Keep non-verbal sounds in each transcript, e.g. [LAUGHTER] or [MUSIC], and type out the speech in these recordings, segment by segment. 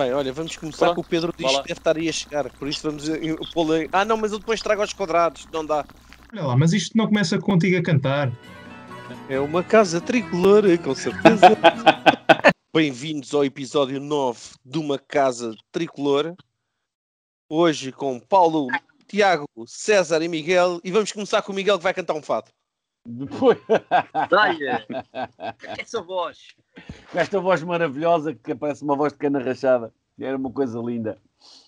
Bem, olha, vamos começar Pronto, com o Pedro diz que deve estar aí a chegar, por isso vamos eh, pô-lo em... Ah, não, mas eu depois trago aos quadrados, não dá. Olha lá, mas isto não começa contigo a cantar. É uma casa tricolor, com certeza. [LAUGHS] Bem-vindos ao episódio 9 de uma casa tricolor. Hoje com Paulo, Tiago, César e Miguel. E vamos começar com o Miguel que vai cantar um fado. Depois, [LAUGHS] Olha, essa voz. com esta voz maravilhosa que parece uma voz de cana rachada. Era uma coisa linda.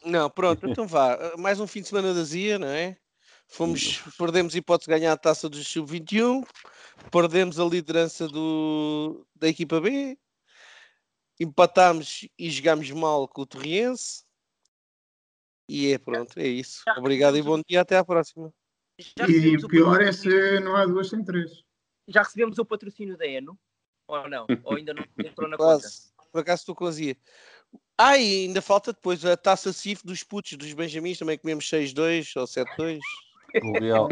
Não, pronto, então vá. Mais um fim de semana da Zia, não é? Fomos, perdemos hipótese de ganhar a taça do Sub-21, perdemos a liderança do, da equipa B, empatámos e jogámos mal com o Torriense. E é pronto, é isso. Obrigado e bom dia, até à próxima. Já E o o pior é se não há duas sem três. já recebemos o patrocínio da Eno? Ou não? [LAUGHS] Ou ainda não entrou na conta? Quase. Por acaso estou com a Zia. Ah, e ainda falta depois a taça CIF dos putos, dos Benjamins, também comemos 6-2 ou 7-2. Correal.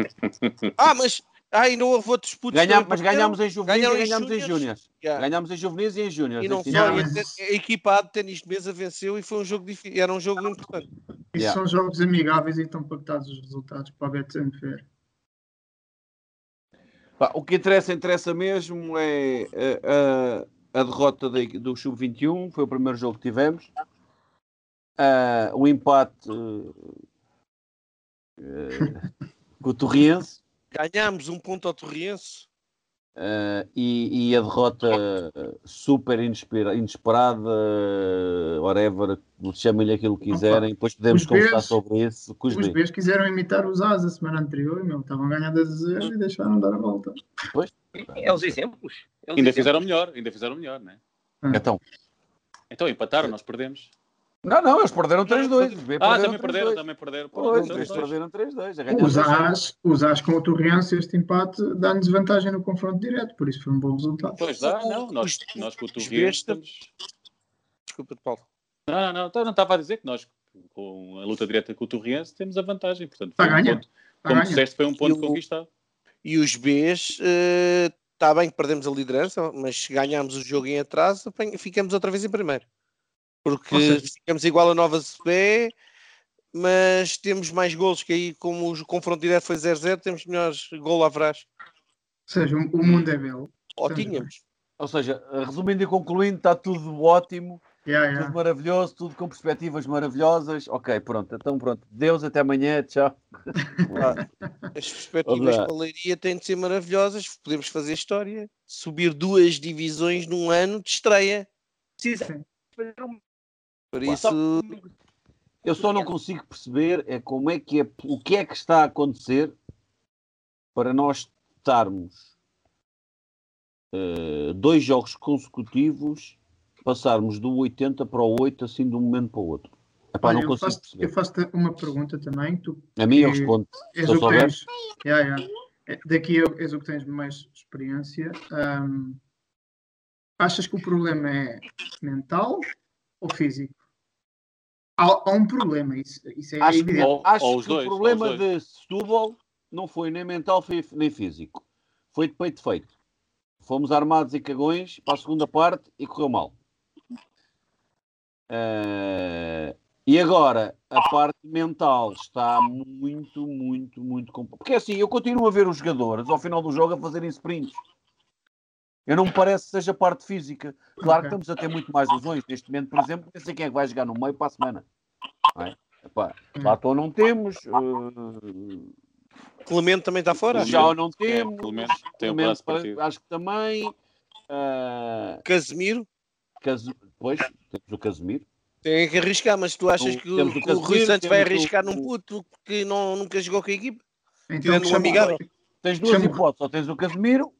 Ah, mas. Ah, e não houve outros putos. Mas ganhámos em juvenis e em ganhámos em júniores. Yeah. Ganhámos em juvenis e em júniores. E não e mas- a, a equipa A de ténis de mesa venceu e foi um jogo difícil, era um jogo importante. Isso Yeah. são jogos amigáveis e estão pactados os resultados para a Bet Fair. O que interessa, interessa mesmo é a, a- a derrota da- do Sub-21. Foi o primeiro jogo que tivemos. Ah, o empate eh, eh, [LAUGHS] com o Torriense. Ganhámos um ponto ao Torriense. Uh, e, e a derrota super inespera- inesperada, uh, whatever, chamem-lhe aquilo que quiserem, depois podemos os conversar Bs- sobre isso. Os Bs. Quiseram imitar os As a semana anterior, meu, estavam ganhando a 0 e deixaram dar a volta. É os exemplos. É os Ainda exemplos. fizeram melhor, ainda fizeram melhor, né? Então, Então empataram, nós perdemos. Não, não, eles perderam 3-2. os B Ah, também perderam, 3-2. também perderam. Pois, Pronto, eles dois. perderam 3-2. já ganharam Os 2-0. As, os As com o Torriense, este empate dá-nos vantagem no confronto direto, por isso foi um bom resultado. Pois dá, não. Nós, nós com o Torriense estamos... Desculpa, Paulo. Não, não, não. Então, não estava a dizer que nós, com a luta direta com o Torriense, temos a vantagem. Portanto, Está foi um ponto, a como disseste, foi um ponto E o- conquistado. E os Bs, está bem que perdemos a liderança, mas se ganharmos o jogo em atraso, ficamos outra vez em primeiro. Porque seja- ficamos igual a Nova CB, mas temos mais golos que aí, como o confronto direto foi 0-0, temos melhores gol averás. Ou seja, o mundo é belo. Ou Estamos tínhamos. Ou seja, resumindo e concluindo, está tudo ótimo, Yeah, tudo yeah. maravilhoso, tudo com perspectivas maravilhosas. Ok, pronto, então pronto. Deus, até amanhã, tchau. [LAUGHS] As perspectivas Olá. para a Leiria têm de ser maravilhosas. Podemos fazer história. Subir duas divisões num ano de estreia. Precisa Sim. fazer um- Por isso, Eu só não consigo perceber é como é que é, o que é que está a acontecer para nós estarmos eh, dois jogos consecutivos, passarmos do 80 para o 8 assim de um momento para o outro. Epá, Olha, eu faço- eu faço-te uma pergunta também. Tu A mim eu respondo. és o que tens, Yeah, yeah. É, Daqui eu- és o que tens mais experiência. Ahm, achas que o problema é mental ou físico? Há, há um problema, isso, isso é Acho, evidente. Ou- acho ou que dois, o problema de Setúbal não foi nem mental nem físico. Foi de peito feito. Fomos armados e cagões para a segunda parte e correu mal. Eh, e agora, a parte mental está muito, muito, muito complicada. Porque assim, eu continuo a ver os jogadores ao final do jogo a fazerem sprints. Eu não me parece que seja parte física. Claro que estamos a ter muito mais lesões. Neste momento, por exemplo, não sei quem é que vai jogar no meio para a semana. Não é? Epá, Hum. Platão não temos. eh, Clemente também está fora. Clemente. já não É, temos. pelo menos tem Clemente, partido. acho que também. ah, Casemiro. Caso- Pois, temos o Casemiro. Tem que arriscar, mas tu achas que o, temos o que o Rui Santos vai temos o- arriscar num puto que não, nunca jogou com a equipe? Então, tirando um amigável. Tens duas hipóteses. Ou tens o Casemiro,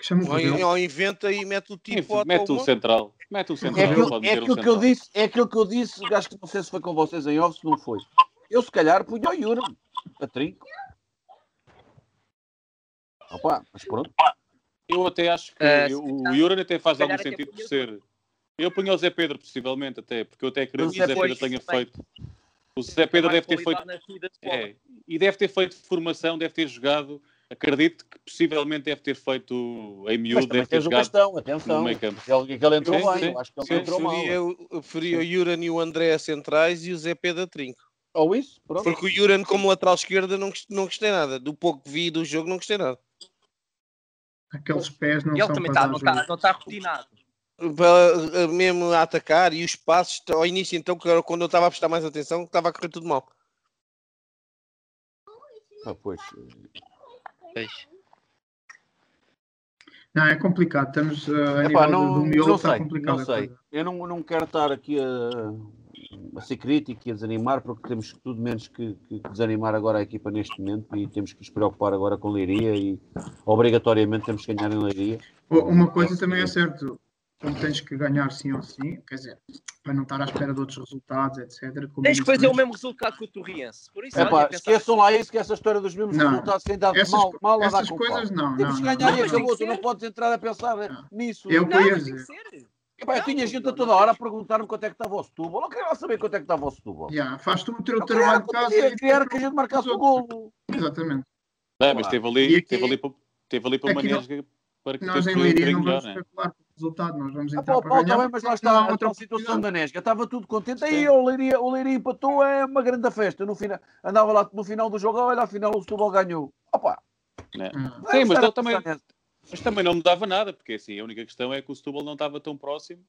que chama o Ou, Rebelo. ou inventa e mete o tipo Mete o central. Mete o é central. aquilo, é meter um aquilo que eu disse. É aquilo que eu disse. Acho que não sei se foi com vocês em off, se não foi. Eu, se calhar, punha o Yura a trinco. Opa, mas pronto. Eu até acho que eu- se o Yuri até faz algum sentido por ser. Eu punho o Zé Pedro, possivelmente, até, porque eu até acredito O que o Zé Zé Pedro tenha também. feito. O Zé Pedro deve ter feito. É, e deve ter feito formação, deve ter jogado acredito que possivelmente deve ter feito em Mas miúdo, também deve ter jogado no atenção. Ele, que ele entrou Sim, bem, sim, eu acho que ele sim, entrou mal. Preferia, o- eu preferia o Juran e o André a centrais e o Zé Pedro a trinco. Ou isso, pronto. Porque o Juran como lateral esquerda não, não gostei nada. Do pouco que vi do jogo não gostei nada. Aqueles pés não E ele são também tá, dar não está não tá rotinado. Para- Mesmo a atacar e os passos, ao início então, que era quando eu estava a prestar mais atenção, estava a correr tudo mal. Ah, pois. Não, é complicado. Estamos uh, a Epá, nível não, do, miolo, não está sei, complicado. não sei. Eu não, não quero estar aqui a, a ser crítico e a desanimar, porque temos tudo menos que, que desanimar agora a equipa neste momento e temos que nos preocupar agora com Leiria e obrigatoriamente temos que ganhar em Leiria. Uma coisa também é certo. Como tens que ganhar sim ou sim, quer dizer, para não estar à espera de outros resultados, etc. como Tens que fazer o mesmo resultado que o Torriense. Por isso, É olha, pá, pensar- esqueçam lá isso, que essa história dos mesmos Não. resultados tem dado Essas, mal, mal a dar essas com coisas não. Temos não, que não, ganhar não, e acabou, tu não podes entrar a pensar Não. nisso. Eu Não, que dizer. ser. Epá, eu Não, tinha gente a não, toda não hora a perguntar-me quanto é que estava o Setúbal. Eu queria saber quanto é que estava o Setúbal. Já, faz tu o teu Eu trabalho de casa. queria, e queria que a gente marcasse o golo. Exatamente. Não, mas teve ali, aqui- teve ali, para- teve ali para não- nesga para que Nós em Leiria não vamos né? especular resultado, nós vamos Ah, entrar pá, para pá, ganhar. tá bem, mas lá está a outra situação da Nesga. Estava tudo contente. Aí o Leiria, o Leiria empatou, é uma grande festa. No final, andava lá no final do jogo, olha, afinal o Setúbal ganhou. Opa, né? Hum. Sim, mas ele também, mas também não mudava nada, porque assim, a única questão é que o Setúbal não estava tão próximo.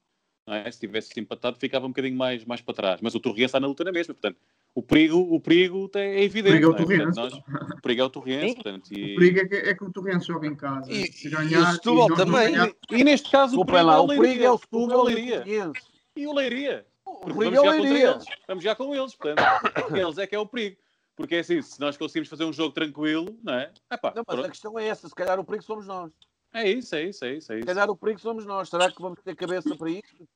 não é? Se tivesse empatado, ficava um bocadinho mais, mais para trás. Mas o Torriense está na luta na mesma, portanto, o perigo, o perigo tem- é evidente. perigo é o é? Torriense. Portanto, nós- o perigo é o Torriense, Sim. portanto, O e, perigo é que, é que o Torrente joga em casa. E- Se e ganhar, o Setúbal nós não também. ganhar- e neste caso o perigo lá, é o o perigo é Leiria. o O Setúbal e o Leiria. E o Leiria. O perigo vamos é o Leiria. Vamos jogar com eles, portanto. [COUGHS] eles é que é o perigo. Porque é assim, se nós conseguimos fazer um jogo tranquilo, não é? Epá, Não, mas pronto. a questão é essa. Se calhar o perigo somos nós. É isso, é isso, é isso, é Se isso. calhar o perigo somos nós. Será que vamos ter cabeça para isto?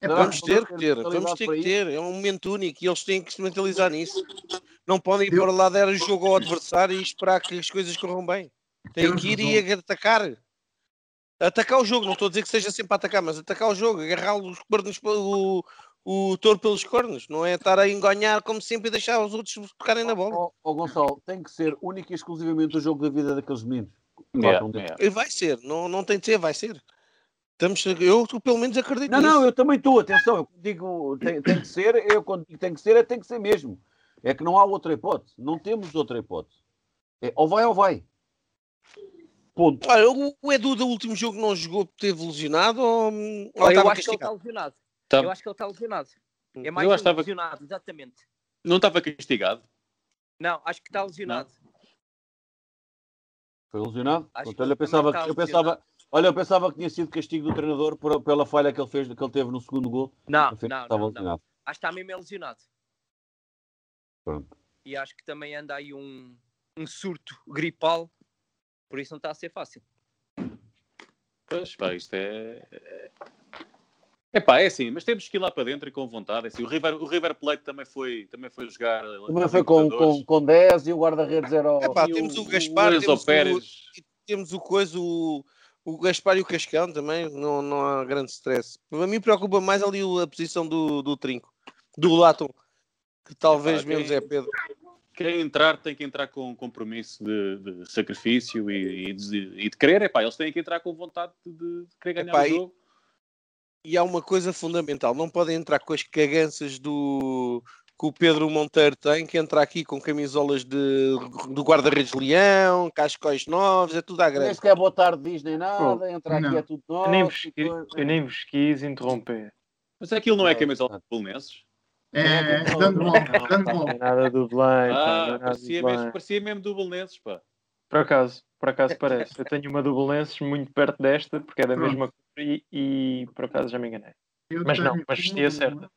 É Não, Vamos ter que ter, vamos ter para que ter. É um momento único e eles têm que se mentalizar nisso. Não podem ir Eu- para lá dar o jogo ao adversário e esperar que as coisas corram bem. Têm Deus que ir e atacar. Atacar o jogo, não estou a dizer que seja sempre a atacar, mas atacar o jogo, agarrar os cornos, o, o touro pelos cornos, não é estar a enganhar como sempre e deixar os outros tocarem na bola. Ó ó, Gonçalo, tem que ser único e exclusivamente o jogo da vida daqueles meninos. Yeah, yeah. E vai ser, não, não tem de ser, vai ser. Estamos, eu pelo menos acredito Não, nisso. não, eu também estou, atenção, eu digo tem, tem que ser, eu quando digo tem que ser, é tem que ser mesmo. É que não há outra hipótese, não temos outra hipótese. É, ou vai ou vai. Ponto. Olha, o, Edu do último jogo não jogou porque teve lesionado ou, ou Olha, eu acho que ele está lesionado. Tá- Eu acho que ele está lesionado. É Eu mais acho um que estava- lesionado, exatamente. Não estava castigado. Não, acho que está lesionado. Foi lesionado? Acho Pronto, que eu pensava, também que, eu pensava, olha, eu pensava que tinha sido castigo do treinador por- pela falha que ele fez, que ele teve no segundo gol. Não, Afinal, não, estava não, não. Acho que está mesmo é lesionado. Pronto. E acho que também anda aí um, um surto gripal. Por isso não está a ser fácil. Pois, pá, isto é. É pá, é assim, mas temos que ir lá para dentro e com vontade. É assim, o, River, o River Plate também foi, também foi jogar. eh, Também foi com, com, com 10 e o guarda-redes era o... Epá, E temos o Gaspar, Enzo temos o- Pérez. temos o coisa, o, o Gaspar e o Cascão também, não, não há grande stress. A mim preocupa mais ali a posição do, do Trinco, do Latom, que talvez Epá, menos é Pedro. Quem entrar tem que entrar com um compromisso de, de sacrifício e, e de, e de querer. Epá, eles têm que entrar com vontade de, de querer ganhar Epá, o e- jogo. E há uma coisa fundamental, não podem entrar com as caganças do que o Pedro Monteiro tem, que entra aqui com camisolas de, do guarda-redes Leão, cascóis novos, é tudo à Nem grande. sequer boa tarde diz nem nada, entra aqui não. é tudo Eu novo. nem, vos, depois- eu nem vos quis interromper. Mas aquilo não é camisola de Bolonenses? É, dando bola, dando Não bola. tem nada do Belém, é Ah, parecia mesmo, parecia mesmo do Bolonenses, pá. Por acaso, por acaso parece. Eu tenho uma do Belenenses muito perto desta, porque é da Pronto. mesma cor e, e por acaso já me enganei. Eu Mas não, mas vestia bola. certa.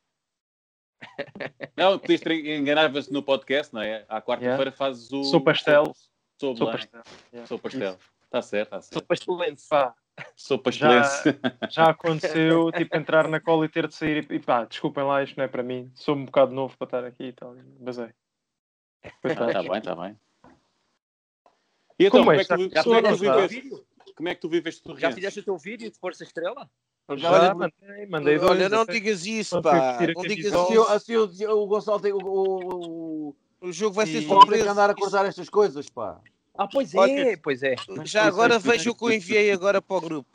Não, podias ter enganavas no podcast, não é? À quarta-feira fazes o. Sou pastel. Sou, Sou pastel. Yeah. Sou pastel. Está certo, está Sou certo. pastelense. Pá, Sou pastelense. [LAUGHS] já aconteceu, tipo, entrar na cola e ter de sair e, e pá, desculpem lá, isto não é para mim. Sou um bocado novo para estar aqui e tal. Basei. Está tá bem, está bem. E então, Como como, é é que tu, que Já como é que tu fizeste o teu viveste? vídeo? Como é que tu Já fizeste o teu vídeo de Força Estrela? Já Olha, mandei, mandei dois. Olha, não até. digas isso, pá. Não digas camisola. Assim, o- isso. assim o, o Gonçalo tem o, o, o, jogo vai ser Paulo tem que surpresa. andar a cortar estas coisas, pá. Ah, pois é, Olha, pois é. Já agora vejo o que eu enviei agora para o grupo.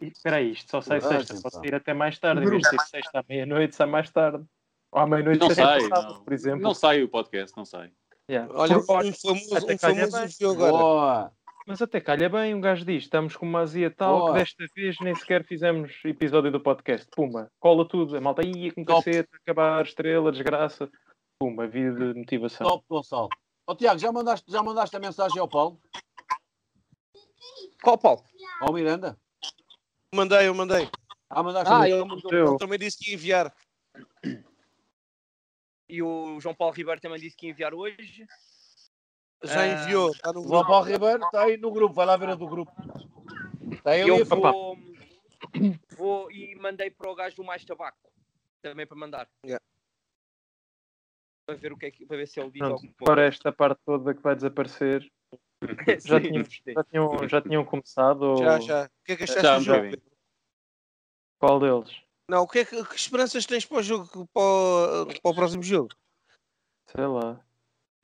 Espera aí, isto só sai sexta. Pode pá. sair até mais tarde. Em vez de sair sexta à meia-noite, sai mais tarde. Ou à meia-noite, Não sai sábado, não. por exemplo. Não sai o podcast, não sai. Yeah. Olha, Por- um famoso, um famoso bem. enviou agora. Boa! Mas até calha bem, um gajo diz: estamos com uma azia tal Boa. que desta vez nem sequer fizemos episódio do podcast. Pumba, cola tudo. A malta ia com Top. cacete, acabar, estrela, desgraça. Pumba, vida de motivação. Top, Gonçalo. Ó Tiago, já mandaste, já mandaste a mensagem ao Paulo? Qual Paulo? Ao Miranda? Mandei, eu mandei. Ah, mandaste Ah, a- ele. Eu- Ele também disse que ia enviar. E o João Paulo Ribeiro também disse que ia enviar hoje. Já Ah, enviou. Está no O grupo. Paulo Ribeiro está aí no grupo, vai lá ver a do grupo. Está aí eu vou, vou e mandei para o gajo do Mais Tabaco. Também para mandar. Yeah. Para ver, o que é que, para ver se ele diz alguma Fora esta parte toda que vai desaparecer, coisa. [LAUGHS] já gostei. já tinham, já tinham começado? ou- Já, já. O que é que achaste Já, do jogo? já. Qual deles? Não, o que, é que, que esperanças tens para o jogo, para o, para o próximo jogo? Sei lá.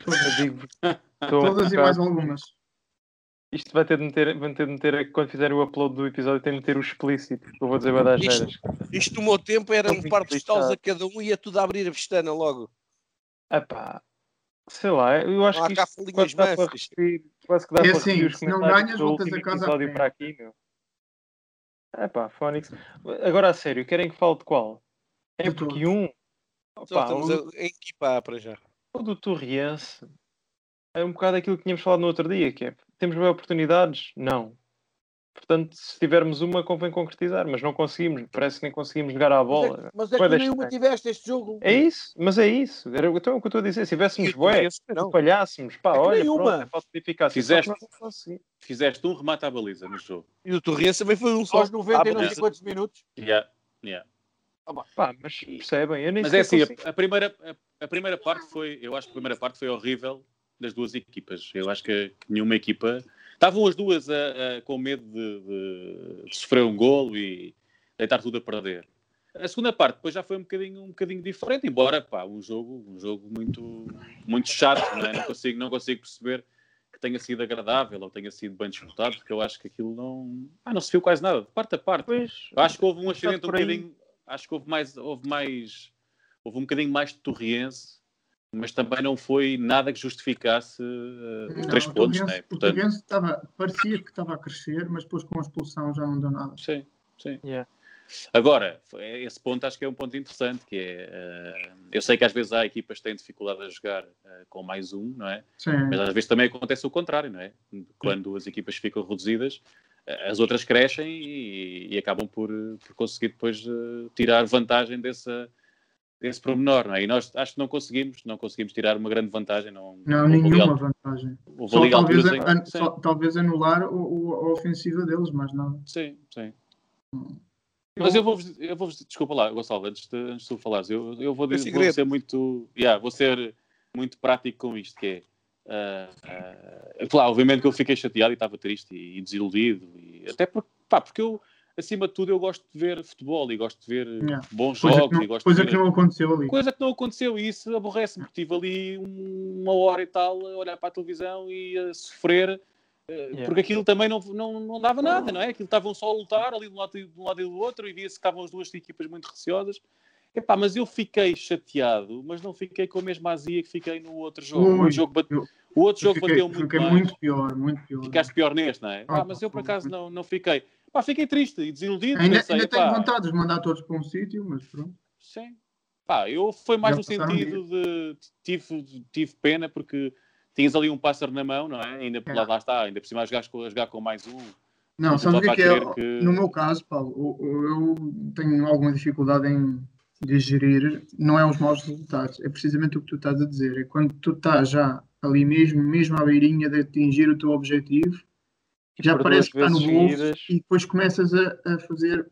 Eu digo, um Todas e mais algumas. Isto vai ter de meter, vai ter de meter quando fizerem o upload do episódio, tem de meter o explícito. Eu vou dizer dar Isto-. Isto no meu tempo era Estou um par de estalos a cada um e ia tudo a abrir a pestana logo. Epá, sei lá, eu acho Não que isto quase dá para repetir, quase que dá É para assim, os se não ganhas, do voltas último a casa episódio para aqui, meu. Epá, Fónix. Agora a sério, querem que fale de qual? É porque um. Opa, estamos o, a, em equipa para já. O do Torriense é um bocado aquilo que tínhamos falado no outro dia, que é temos bem oportunidades? Não. Portanto, se tivermos uma, convém concretizar, mas não conseguimos. Parece que nem conseguimos jogar à Mas bola. é, mas é que nenhuma tiveste este jogo. É isso, mas é isso. Era então, o que eu estou a dizer. Se tivéssemos E o bué, não. falhássemos, pá, É olha, nenhuma. pronto, é falta de eficácia. Fizeste. Fizeste um remate à baliza no jogo. E o Torrense também foi um só. Aos 90 e não sei quantos minutos. Yeah, yeah. Pá, mas percebem, eu nem Mas é assim, consigo. a, primeira, a, a primeira parte foi, eu acho que a primeira parte foi horrível das duas equipas. Eu acho que, que nenhuma equipa. Estavam as duas a- a- com medo de, de- sofrer um golo e deitar tudo a perder. A segunda parte depois já foi um bocadinho, um bocadinho diferente, embora pá, um jogo, um jogo muito, muito chato, não, é? não, consigo, não consigo perceber que tenha sido agradável ou tenha sido bem disputado, porque eu acho que aquilo não, ah, não se viu quase nada, de parte a parte. Pois, acho que houve um acidente um bocadinho. Acho que houve mais, houve mais, houve um bocadinho mais de torriense, mas também não foi nada que justificasse uh, Não, três o pontos, né? O Portanto, Torrense estava, parecia que estava a crescer, mas depois com a expulsão já não deu nada. sim, sim. Yeah. Agora, foi- esse ponto acho que é um ponto interessante, que é, uh, eu sei que às vezes há equipas que têm dificuldade a jogar uh, com mais um, não é? Sim. Mas às vezes também acontece o contrário, não é? Quando as equipas ficam reduzidas, as outras crescem e, e acabam por, por conseguir depois eh, tirar vantagem dessa, desse pormenor, não é? E nós acho que não conseguimos, não conseguimos tirar uma grande vantagem. Não, Não, nenhuma al- vantagem. Só talvez, an- só- talvez anular o, o- a ofensiva deles, mas nada. sim, sim. Mas eu vou, eu vou desculpa lá, Gonçalo, antes de, antes de tu falares, eu, eu vou, É dizer, vou ser muito, yeah, vou ser muito prático com isto, que é, ah, ah, claro, obviamente que eu fiquei chateado e estava triste e, e desiludido, e até porque, pá, porque eu, acima de tudo, eu gosto de ver futebol e gosto de ver Yeah. bons Coisa, jogos que e não, gosto coisa de que ver... não aconteceu ali. Coisa que não aconteceu e isso aborrece-me, porque estive ali um- uma hora e tal a olhar para a televisão e a sofrer, eh, Yeah. porque aquilo também não, não, não dava nada, não é? Aquilo estavam só a lutar ali de um lado, e- de um lado e do outro e via-se que estavam as duas equipas muito receosas. Epá, mas eu fiquei chateado, mas não fiquei com a mesma azia que fiquei no outro jogo. Ui, o, jogo bate- eu- o outro Eu jogo fiquei, bateu muito fiquei mais. muito pior, muito pior. Ficaste pior neste, não é? Ah, Ah, mas eu por acaso não, não fiquei. Pá, fiquei triste e desiludido. Ainda, pensei, ainda tenho vontade de mandar todos para um sítio, mas pronto. Sim. Pá, eu foi mais Já no sentido de tive, tive pena porque tinhas ali um pássaro na mão, não é? Ainda É. lá, lá está, ainda por cima a jogar, com- a jogar com mais um. Não, sabes o que é que é? que- No meu caso, Paulo, o- eu tenho alguma dificuldade em digerir, não é os maus resultados, é precisamente o que tu estás a dizer. É quando tu estás já ali mesmo, mesmo à beirinha de atingir o teu objetivo, E já parece que está no bolso seguidas, e depois começas a, a fazer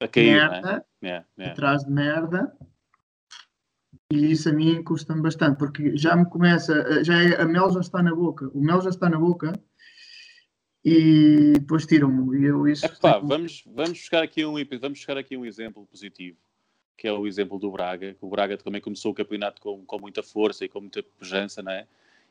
A cair, é? merda É, é. atrás de merda. E isso a mim custa-me bastante, porque já me começa, já é, a mel já está na boca, o mel já está na boca e depois tiram-me. E eu isso. Epá, tenho- vamos, vamos, buscar aqui um, vamos buscar aqui um exemplo positivo, que é o exemplo do Braga. que O Braga também começou o campeonato com, com muita força e com muita pujança, não é?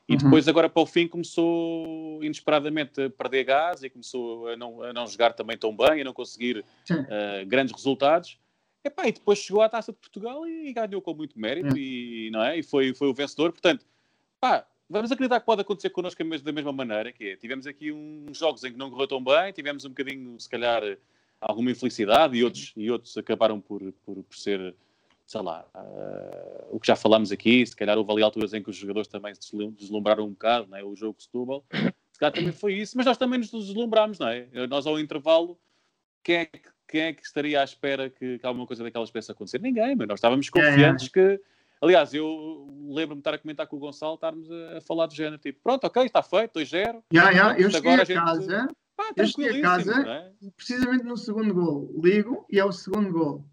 E Uhum. depois, agora para o fim, começou inesperadamente a perder gás e começou a não, a não jogar também tão bem, a não conseguir eh, grandes resultados. Epá, e depois chegou à Taça de Portugal e ganhou com muito mérito e, não é? e foi, foi o vencedor. Portanto, pá, vamos acreditar que pode acontecer connosco da mesma maneira, que é, tivemos aqui uns jogos em que não correu tão bem, tivemos um bocadinho, se calhar, alguma infelicidade e outros, e outros acabaram por, por, por ser, sei lá, ah, o que já falámos aqui, se calhar houve ali alturas em que os jogadores também se deslum- deslumbraram um bocado, não é? o jogo Setúbal, se calhar também foi isso, mas nós também nos deslumbrámos, não é? Nós ao intervalo, quem é que, quem é que estaria à espera que, que alguma coisa daquelas pudesse acontecer? Ninguém, mas nós estávamos Yeah, confiantes que... Aliás, eu lembro-me de estar a comentar com o Gonçalo, estarmos a, a falar do género, tipo, pronto, ok, está feito, 2-0, Já, já, eu cheguei agora a a gente- casa, pá, Eu cheguei a tranquilíssimo, casa- não é? precisamente no segundo gol, ligo e é o segundo gol.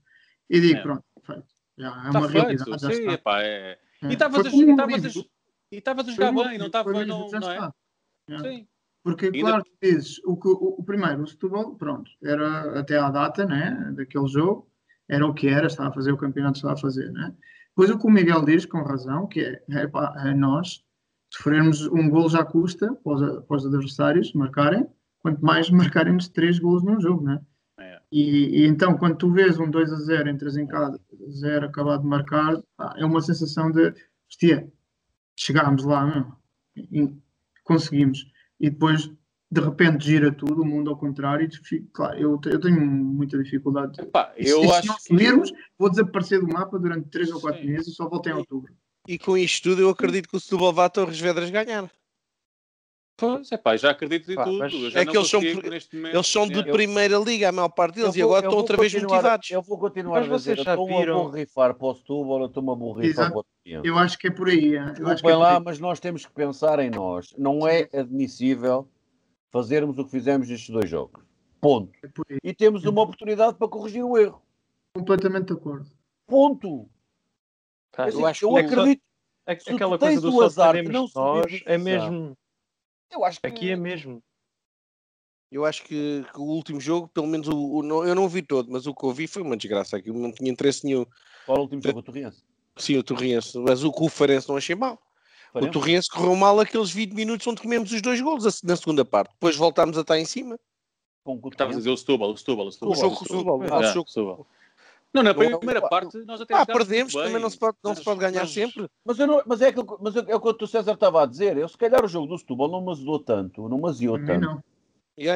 E digo, É. pronto, feito. Já é Está uma feito, realidade, já sim, está. epá, é... É. E estavas a, a, jogar bem, não estava, não, não é? É. Sim. Porque, Ainda- claro, dizes, o, que, o, o primeiro, o Setúbal, pronto, era até à data, né, daquele jogo, era o que era, estava a fazer o campeonato, estava a fazer, né? Depois o que o Miguel diz, com razão, que é, é, pá, é nós, sofrermos um gol já custa para os, para os adversários marcarem, quanto mais marcarem-nos três gols num jogo, né? É. E, e então, quando tu vês um 2 a 0, entras em casa, 0 acabado de marcar, é uma sensação de, hostia, chegámos lá, e conseguimos. E depois, de repente, gira tudo, o mundo ao contrário, e claro, eu, eu tenho muita dificuldade. Epá, E eu se, se acho não que... subirmos, vou desaparecer do mapa durante 3 ou 4 Sim. meses e só volto em outubro. E com isto tudo, eu acredito que o Setúbal vá a Torres Vedras ganhar. Pois, epá, já acredito em Pá, tudo. é que eles são. Eles são de É. primeira liga, a maior parte deles, e vou- agora eu estão outra vez motivados. Eu vou continuar Mas a dizer, já estou a borrifar para o Setúbal, eu estou-me a borrifar para o Torriense. Eu acho que é por aí. é. Eu acho que é Desculpem lá, aí. mas nós temos que pensar em nós. Não é admissível fazermos o que fizemos nestes dois jogos. Ponto. É. E temos uma oportunidade para corrigir o erro. Completamente de acordo. Ponto. Pá, Assim, eu acho eu que- acredito. tu aquela coisa do azar de não nós é mesmo. Eu acho que Aqui é mesmo. Eu acho que, que o último jogo, pelo menos o, o- não- eu não o vi todo, mas o que eu vi foi uma desgraça. Aquilo não tinha interesse nenhum. Qual é o último jogo? O Torriense. Sim, o Torriense, mas o que o Farense não achei mal. O? Torriense correu mal aqueles 20 minutos onde comemos os dois golos a- na segunda parte. Depois voltámos a estar em cima. Com o Estavas a dizer o Setúbal, o Setúbal, o Setúbal. O jogo com o Setúbal. Não, na Não, primeira não, parte nós até Ah, perdemos, também não se pode, não se mas- pode ganhar mas- sempre. Mas, eu não, mas é aquilo, mas é é o que o César estava a dizer. Eu, se calhar o jogo do Setúbal não me azedou tanto, não me aziou Para mim, tanto. não.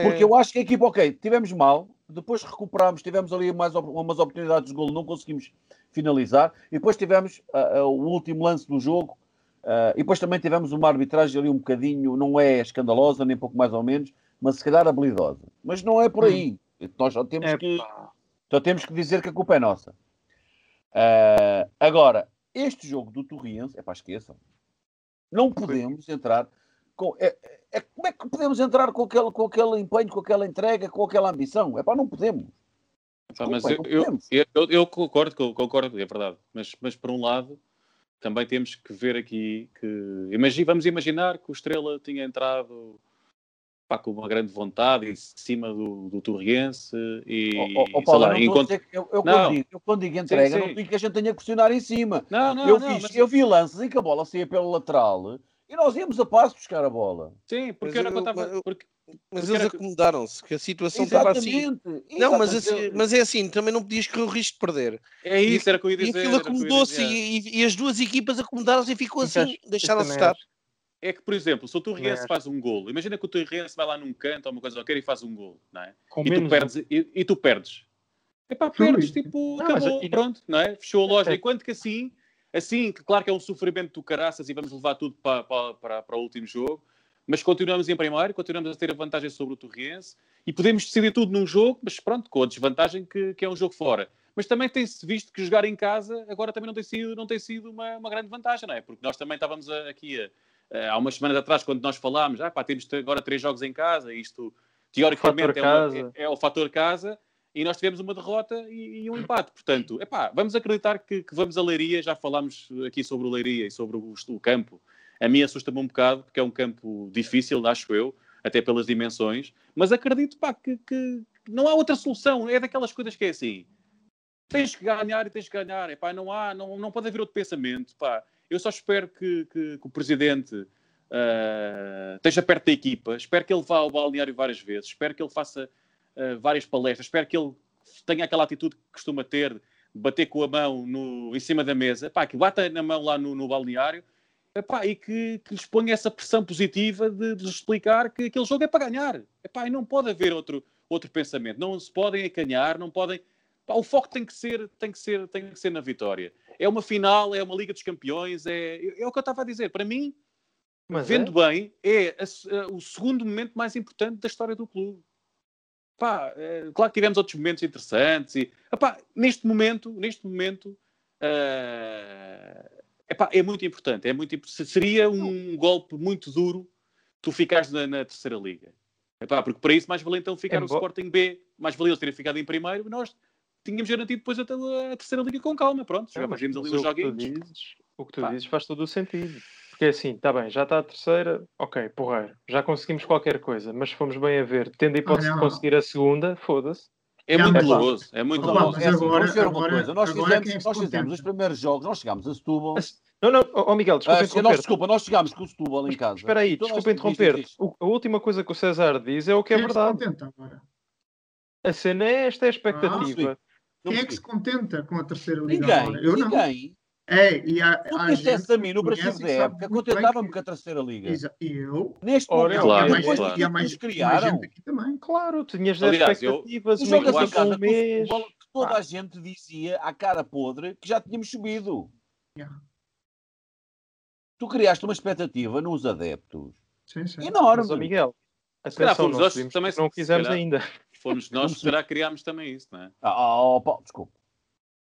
Porque eu acho que a equipa, ok, tivemos mal, depois recuperámos, tivemos ali mais umas oportunidades de golo, não conseguimos finalizar, e depois tivemos ah, ah, o último lance do jogo, ah, e depois também tivemos uma arbitragem ali um bocadinho, não é escandalosa, nem pouco mais ou menos, mas se calhar habilidosa. Mas não é por aí. Nós só temos, É, que, pá. Só temos que dizer que a culpa é nossa. Ah, agora, este jogo do Torriense, é para esqueçam. Não podemos entrar com. É, é- como é que podemos entrar com aquele, com aquele empenho, com aquela entrega, com aquela ambição? É pá, não podemos. Pá, mas Desculpa, eu, não eu, podemos. eu, eu- eu concordo, co- concordo, é verdade. Mas, mas por um lado, também temos que ver aqui que. Imagi, vamos imaginar que o Estrela tinha entrado pá, com uma grande vontade em cima do, do Torriense e. Ó, sei Paulo, lá, enquanto- eu, eu Não. quando digo, eu quando digo entrega, sim. não digo que a gente tenha que pressionar em cima. Não, não, eu, não, fiz, mas- eu vi lances em que a bola saía pela lateral e nós íamos a passo buscar a bola. Sim, porque Mas era eu eu- estava. eu- porque- Mas porque eles acomodaram-se, que a situação estava assim. Exatamente. Não, mas, assim, mas é assim, também não podias correr o risco de perder. É isso, era o que eu ia E aquilo era o eu ia acomodou-se e, e- e as duas equipas acomodaram-se e ficou assim, deixaram-se estar. É que, por exemplo, se o Torriense Mas- faz um golo, imagina que o Torriense vai lá num canto ou uma coisa qualquer e faz um golo, não é? Com E tu menos um. perdes, e, e tu perdes. Epá, Foi. perdes, tipo, Não, mas acabou, e- pronto, não é? Fechou a loja. É. Enquanto que assim, assim, que claro que é um sofrimento do caraças e vamos levar tudo para, para, para, para o último jogo, mas continuamos em primeiro, continuamos a ter a vantagem sobre o Torriense e podemos decidir tudo num jogo, mas pronto, com a desvantagem que, que é um jogo fora. Mas também tem-se visto que jogar em casa agora também não tem sido, não tem sido uma, uma grande vantagem, não é? Porque nós também estávamos aqui a- há umas semanas atrás, quando nós falámos, ah, pá, temos agora três jogos em casa, isto teoricamente é, uma- é- é o fator casa, e nós tivemos uma derrota e, e um empate. Portanto, vamos acreditar que, que vamos a Leiria, já falámos aqui sobre o Leiria e sobre o, o campo. A mim assusta-me um bocado, porque é um campo difícil, acho eu, até pelas dimensões, mas acredito pá, que, que não há outra solução. É daquelas coisas que é assim. Tens que ganhar e tens que ganhar. Epá, não, há, não, não pode haver outro pensamento. Pá. Eu só espero que, que- que o Presidente uh, esteja perto da equipa, espero que ele vá ao balneário várias vezes, espero que ele faça uh, várias palestras, espero que ele tenha aquela atitude que costuma ter, bater com a mão no, em cima da mesa, pá, que bata na mão lá no, no balneário epá, e que, que lhes ponha essa pressão positiva de, de lhes explicar que aquele jogo é para ganhar. Epá, e não pode haver outro, outro pensamento, não se podem acanhar, não podem. O foco tem que, ser, tem, que ser, tem que ser na vitória. É uma final, é uma Liga dos Campeões, é, é o que eu estava a dizer. Para mim, Mas vendo é? bem, é a, a, o segundo momento mais importante da história do clube. Pá, é, claro que tivemos outros momentos interessantes e epá, neste momento, neste momento uh, epá, é muito importante, é muito seria um golpe muito duro tu ficares na, na terceira liga. Epá, porque para isso mais valia então ficar é no Sporting B, mais valia eles terem ficado em primeiro, nós tínhamos garantido depois a, a terceira liga com calma, pronto, já fazíamos ali os joguinhos. O que tu dizes faz todo o sentido. Porque assim, está bem, já está a terceira, ok, porreiro, já conseguimos qualquer coisa, mas se fomos bem a ver, tendo a hipótese ah, de conseguir a segunda, foda-se. É muito doloroso, é muito doloroso. É assim, vamos ver uma coisa, nós fizemos, nós fizemos os primeiros jogos, nós chegámos a Setúbal. Não, não, oh Miguel, desculpa uh, interromper. Nós, desculpa, nós chegámos com o Setúbal em casa. Espera aí, desculpa interromper. A última coisa que o César diz é o que é, é verdade. A cena é esta, é a expectativa. Ah, quem é que se contenta com a terceira liga ninguém, agora? Eu ninguém. não. É, e há, tu disseste a mim no princípio da época, contentava-me que... com a terceira liga. E eu? Neste Ora, momento, claro, depois claro. E há mais, criaram. mais gente aqui também. Claro, tinhas Aliás, expectativas, eu, uma casa um mês. Que toda a gente dizia à cara podre que já tínhamos subido. Yeah. Tu criaste uma expectativa nos adeptos. Sim, sim. Enorme. Mas, Miguel, atenção, nós, nós também não quisemos ainda. Fomos nós, se calhar criámos também isso, não é? Ah, oh, oh, desculpa.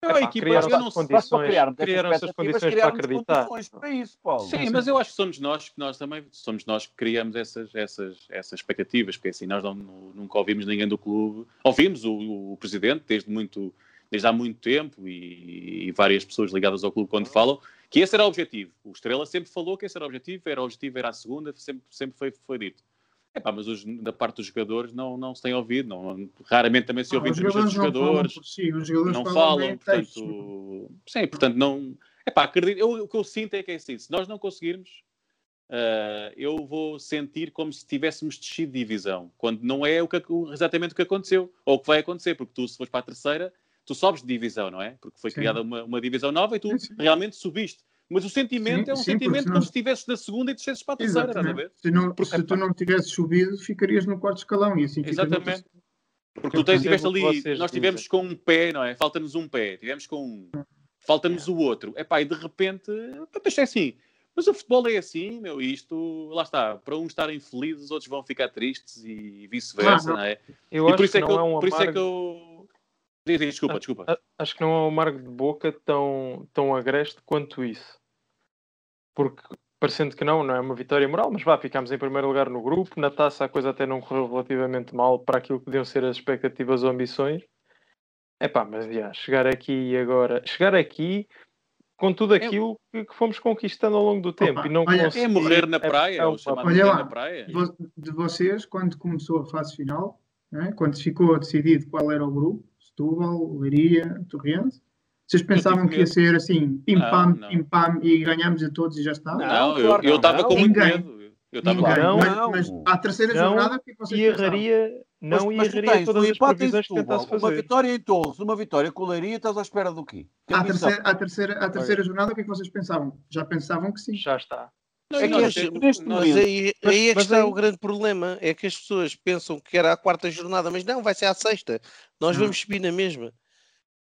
Eu, a equipa, criaram eu não condições, criaram, criaram essas condições para acreditar. Para isso, Paulo. Sim, mas eu acho que somos nós que nós também somos nós que criamos essas, essas, essas expectativas, porque assim nós não, nunca ouvimos ninguém do clube. Ouvimos o, o presidente desde muito desde há muito tempo e, e, várias pessoas ligadas ao clube quando falam que esse era o objetivo. O Estrela sempre falou que esse era o objetivo, era o objetivo, era a segunda, sempre, sempre foi, foi dito. Epá, mas os, da parte dos jogadores não, não se tem ouvido, não, raramente também se ouve ah, dos jogadores, si, os jogadores não falam, portanto, sim, portanto não, epá, acredito, eu, o que eu sinto é que é assim, se nós não conseguirmos, uh, eu vou sentir como se tivéssemos descido de divisão, quando não é o que, exatamente o que aconteceu, ou o que vai acontecer, porque tu se fores para a terceira, tu sobes de divisão, não é? Porque foi sim. criada uma, uma divisão nova e tu sim. realmente subiste. Mas o sentimento sim, é um sentimento como se estivesse na segunda e descesses para a terceira, estás a ver? Se, não, porque, se tu não tivesses subido, ficarias no quarto escalão e assim Exatamente. Porque tu tens, tiveste ali, nós tivemos dizem. com um pé, não é? Falta-nos um pé, tivemos com um, falta-nos o outro. Epá, e de repente, deixa é assim. Mas o futebol é assim, meu, isto, lá está, para uns estarem felizes, os outros vão ficar tristes e vice-versa, não. não. é? Eu e por isso é que, eu, é um por isso é que eu. Desculpa, desculpa. Acho que não é um amargo de boca tão, tão agreste quanto isso porque parecendo que não, não é uma vitória moral, mas vá, ficámos em primeiro lugar no grupo, na taça a coisa até não correu relativamente mal para aquilo que podiam ser as expectativas ou ambições. É pá, mas já, chegar aqui agora, chegar aqui com tudo aquilo que, que, fomos conquistando ao longo do tempo Opa, e não olha, é morrer na praia, é, é, olha lá, na praia. De vocês, quando começou a fase final, é? quando ficou decidido qual era o grupo, Setúbal, Leiria, Torrente, vocês pensavam que ia ser assim, pim-pam, pim-pam, e ganhamos a todos e já está? Não, não eu estava com muito medo. Eu estava com não, mas, mas à terceira não, jornada, o que é vocês erraria, Não mas, mas erraria todas as previsões que tentasse fazer. Uma vitória em Torres, uma vitória com Leiria, estás à espera do quê? À terceira, à, terceira, à terceira jornada, o que é que vocês pensavam? Já pensavam que sim. Já está. Não, é que nós, neste mas aí, aí é que está aí... o grande problema. É que as pessoas pensam que era a quarta jornada, mas não, vai ser a sexta. Nós vamos subir na mesma.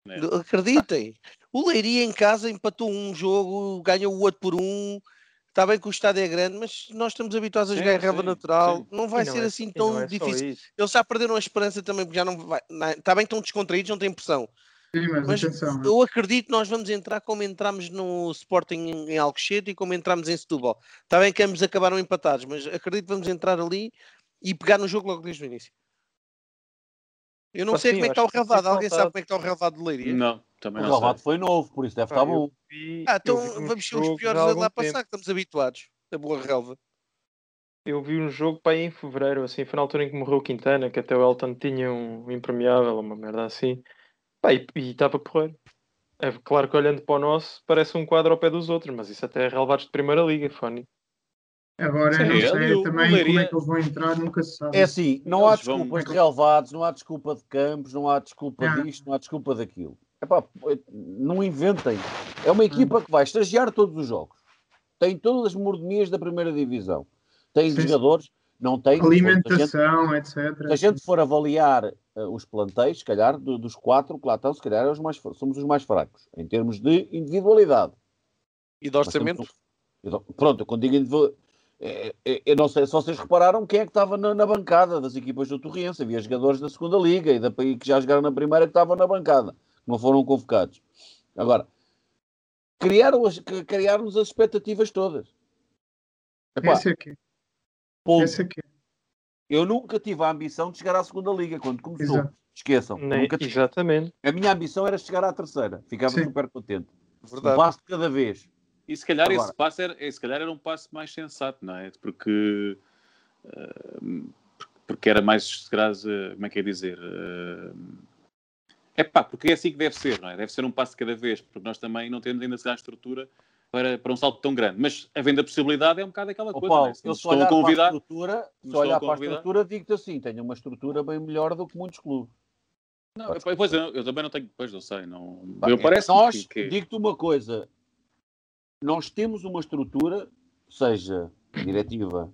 É. Acreditem. O Leiria em casa empatou um jogo, ganhou o outro por um. Está bem que o estádio é grande, mas nós estamos habituados a jogar em relva natural. Sim. Não vai não ser é, assim tão é difícil. Eles já perderam a esperança também, porque já não vai. Não, está bem que estão descontraídos, não têm pressão. Sim, mas, mas atenção, eu acredito que nós vamos entrar como entramos no Sporting em Alcochete e como entramos em Setúbal. Está bem que ambos acabaram empatados, mas acredito que vamos entrar ali e pegar no jogo logo desde o início. Eu não sei como é que está o relvado. Alguém sabe como é que está o relvado de Leiria? Não, também não. O relvado foi novo, por isso deve estar bom. Vi, ah, então vamos ser os piores a lá passar, que estamos habituados. A boa relva. Eu vi um jogo para aí em fevereiro, assim, foi na altura em que morreu o Quintana, que até o Elton tinha um impermeável, uma merda assim. Pá, e estava porreiro. É claro que olhando para o nosso, parece um quadro ao pé dos outros, mas isso até é relevados de primeira liga, Fónio. Agora, Sim, não ele sei e o também como Leiria- é que eles vão entrar, nunca se sabe. É assim, não há Eles vão- desculpas de relevados, não há desculpa de campos, não há desculpa Não. disto, não há desculpa daquilo. Epá, não inventem. É uma equipa que vai estagiar todos os jogos. Tem todas as mordomias da primeira divisão. Tem Sim. jogadores, não tem. Se a gente, Alimentação, etc. se a gente for avaliar eh, os plantéis, se calhar, do- dos quatro que lá estão, se calhar é os mais, somos os mais fracos, em termos de individualidade. E de orçamento? Temos Pronto, quando digo individual- é, é, eu não sei se vocês repararam quem é que estava na, na bancada das equipas do Torriense. Havia jogadores da segunda Liga e da e que já jogaram na primeira que estavam na bancada, que não foram convocados. Agora, criaram as- criaram-nos expectativas todas. Epá, Esse aqui. Ponto. Esse aqui. Eu nunca tive a ambição de chegar à segunda Liga quando começou. Exato. Esqueçam. Nem- Nunca tive. exatamente. A minha ambição era chegar à terceira. Ficava Sim. super contente. Um Verdade. passo de cada vez. E se calhar Agora- esse passo era, eh, se calhar era um passo mais sensato, não é? Porque, eh, porque era mais, se calhar, eh, como é que é dizer? É pá, porque é assim que deve ser, não é? Deve ser um passo de cada vez, porque nós também não temos ainda a estrutura para, para um salto tão grande. Mas havendo a possibilidade é um bocado aquela coisa, Paulo, não é? Se eu estão a olhar para a convidar, estrutura, se olhar para a estrutura, digo-te assim, tenho uma estrutura bem melhor do que muitos clubes. Não, eu- pois eu, eu também não tenho, pois não sei, não. Eu parece nós, que digo-te uma coisa, nós temos uma estrutura, seja diretiva,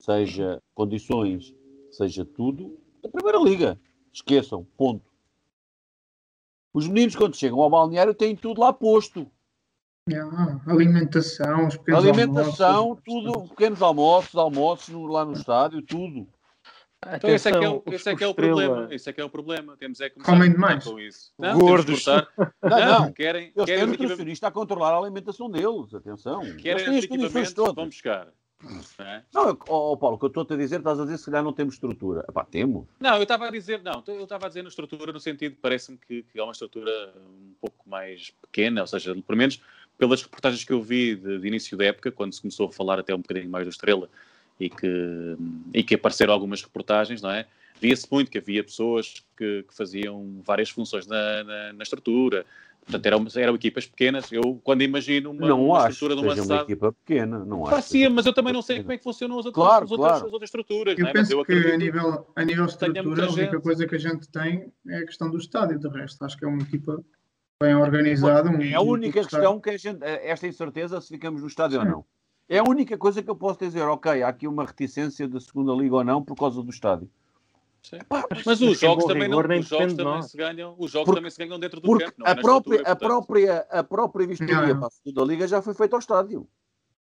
seja condições, seja tudo, da Primeira Liga. Esqueçam, ponto. Os meninos, quando chegam ao balneário, têm tudo lá posto. Ah, alimentação, os pequenos Alimentação, almoços. tudo, pequenos almoços, almoços no- lá no estádio, tudo. Então esse é que é, o, esse é, que é o problema. Esse é que é o problema. Temos é que começar Comem demais. com isso. Não, Gordos. que. Não, Não, não. querem, Eles têm querem, um nutricionista a controlar a alimentação deles, atenção. Querem as condições equipamentos, todas. vão buscar. Não, é? Ó, Paulo, o que eu estou a dizer, estás a dizer, se calhar não temos estrutura. Epá, temos. Não, eu estava a dizer, não, eu estava a dizer na estrutura no sentido, parece-me que, que é uma estrutura um pouco mais pequena, ou seja, pelo menos pelas reportagens que eu vi de, de início da época, quando se começou a falar até um bocadinho mais do Estrela e que, e que apareceram algumas reportagens, não é? Via-se muito que havia pessoas que, que faziam várias funções na, na, na estrutura, portanto eram, eram equipas pequenas. Eu, quando imagino uma, não uma acho que estrutura de uma seja uma equipa pequena. Não acho. seja mas eu também não sei pequena. como é que funcionam as outras, Claro, as outras, claro. as outras estruturas, Eu não é? mas penso eu que a nível, a nível estrutura, a única gente. coisa que a gente tem é a questão do estádio. De resto, acho que é uma equipa bem organizada. um- É a única questão que a gente. eh, Esta incerteza se ficamos no estádio ou Sim. não. É a única coisa que eu posso dizer. Ok, há aqui uma reticência da segunda liga ou não por causa do estádio. Epá, Mas Mas os jogos também não, rigor nem os jogos também se ganham, os jogos Porque- também se ganham dentro do Porque campo, não é a própria, a, própria, a própria vistoria Não. para a segunda liga já foi feita ao estádio.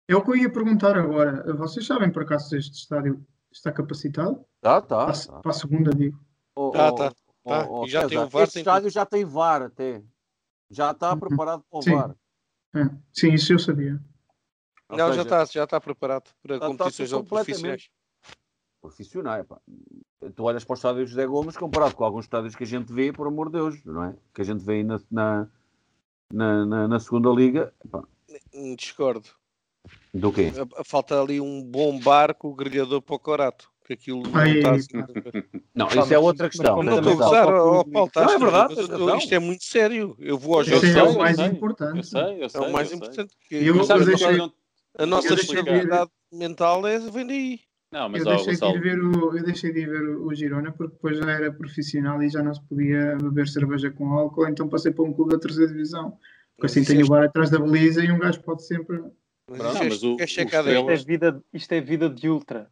É o que eu ia perguntar agora. Vocês sabem por acaso se este estádio está capacitado? Tá, Para tá. a, tá. para a segunda, digo. Ó, Tá, tá, ó, E já tem César, o VAR, Este tem estádio já tem VAR até. Já está Uhum. preparado para o Sim. VAR. É, Sim, isso eu sabia. Ou Não, já seja, está já está preparado para Tá- tá competições tudo profissionais. profissional. epá. Tu olhas para o estádio José Gomes comparado com alguns estádios que a gente vê, por amor de Deus, não é? Que a gente vê aí na, na, na, na- na segunda liga. Hum, Discordo. do quê? Falta ali um bom barco grelhador para o Corato. Que aquilo [LAUGHS] não está assim. Não, isso é outra questão. Não estou a gozar. Paulo, estás Não, é verdade, isto é muito sério. Eu vou aos jogos. É o eu mais sei, importante. Eu sei, eu sei. É o mais importante. Eu- A nossa estabilidade mental é, vem daí. Não, mas Eu ó, deixei, de Gonçalo, ver o, eu deixei de ir ver o, o Girona porque depois já era profissional e já não se podia beber cerveja com álcool, então passei para um clube da terceira divisão. Porque assim tenho o bar atrás da baliza e um gajo pode sempre. Mas Não, é- mas o- é o checado Estrela-. Isto é vida, isto é vida de ultra.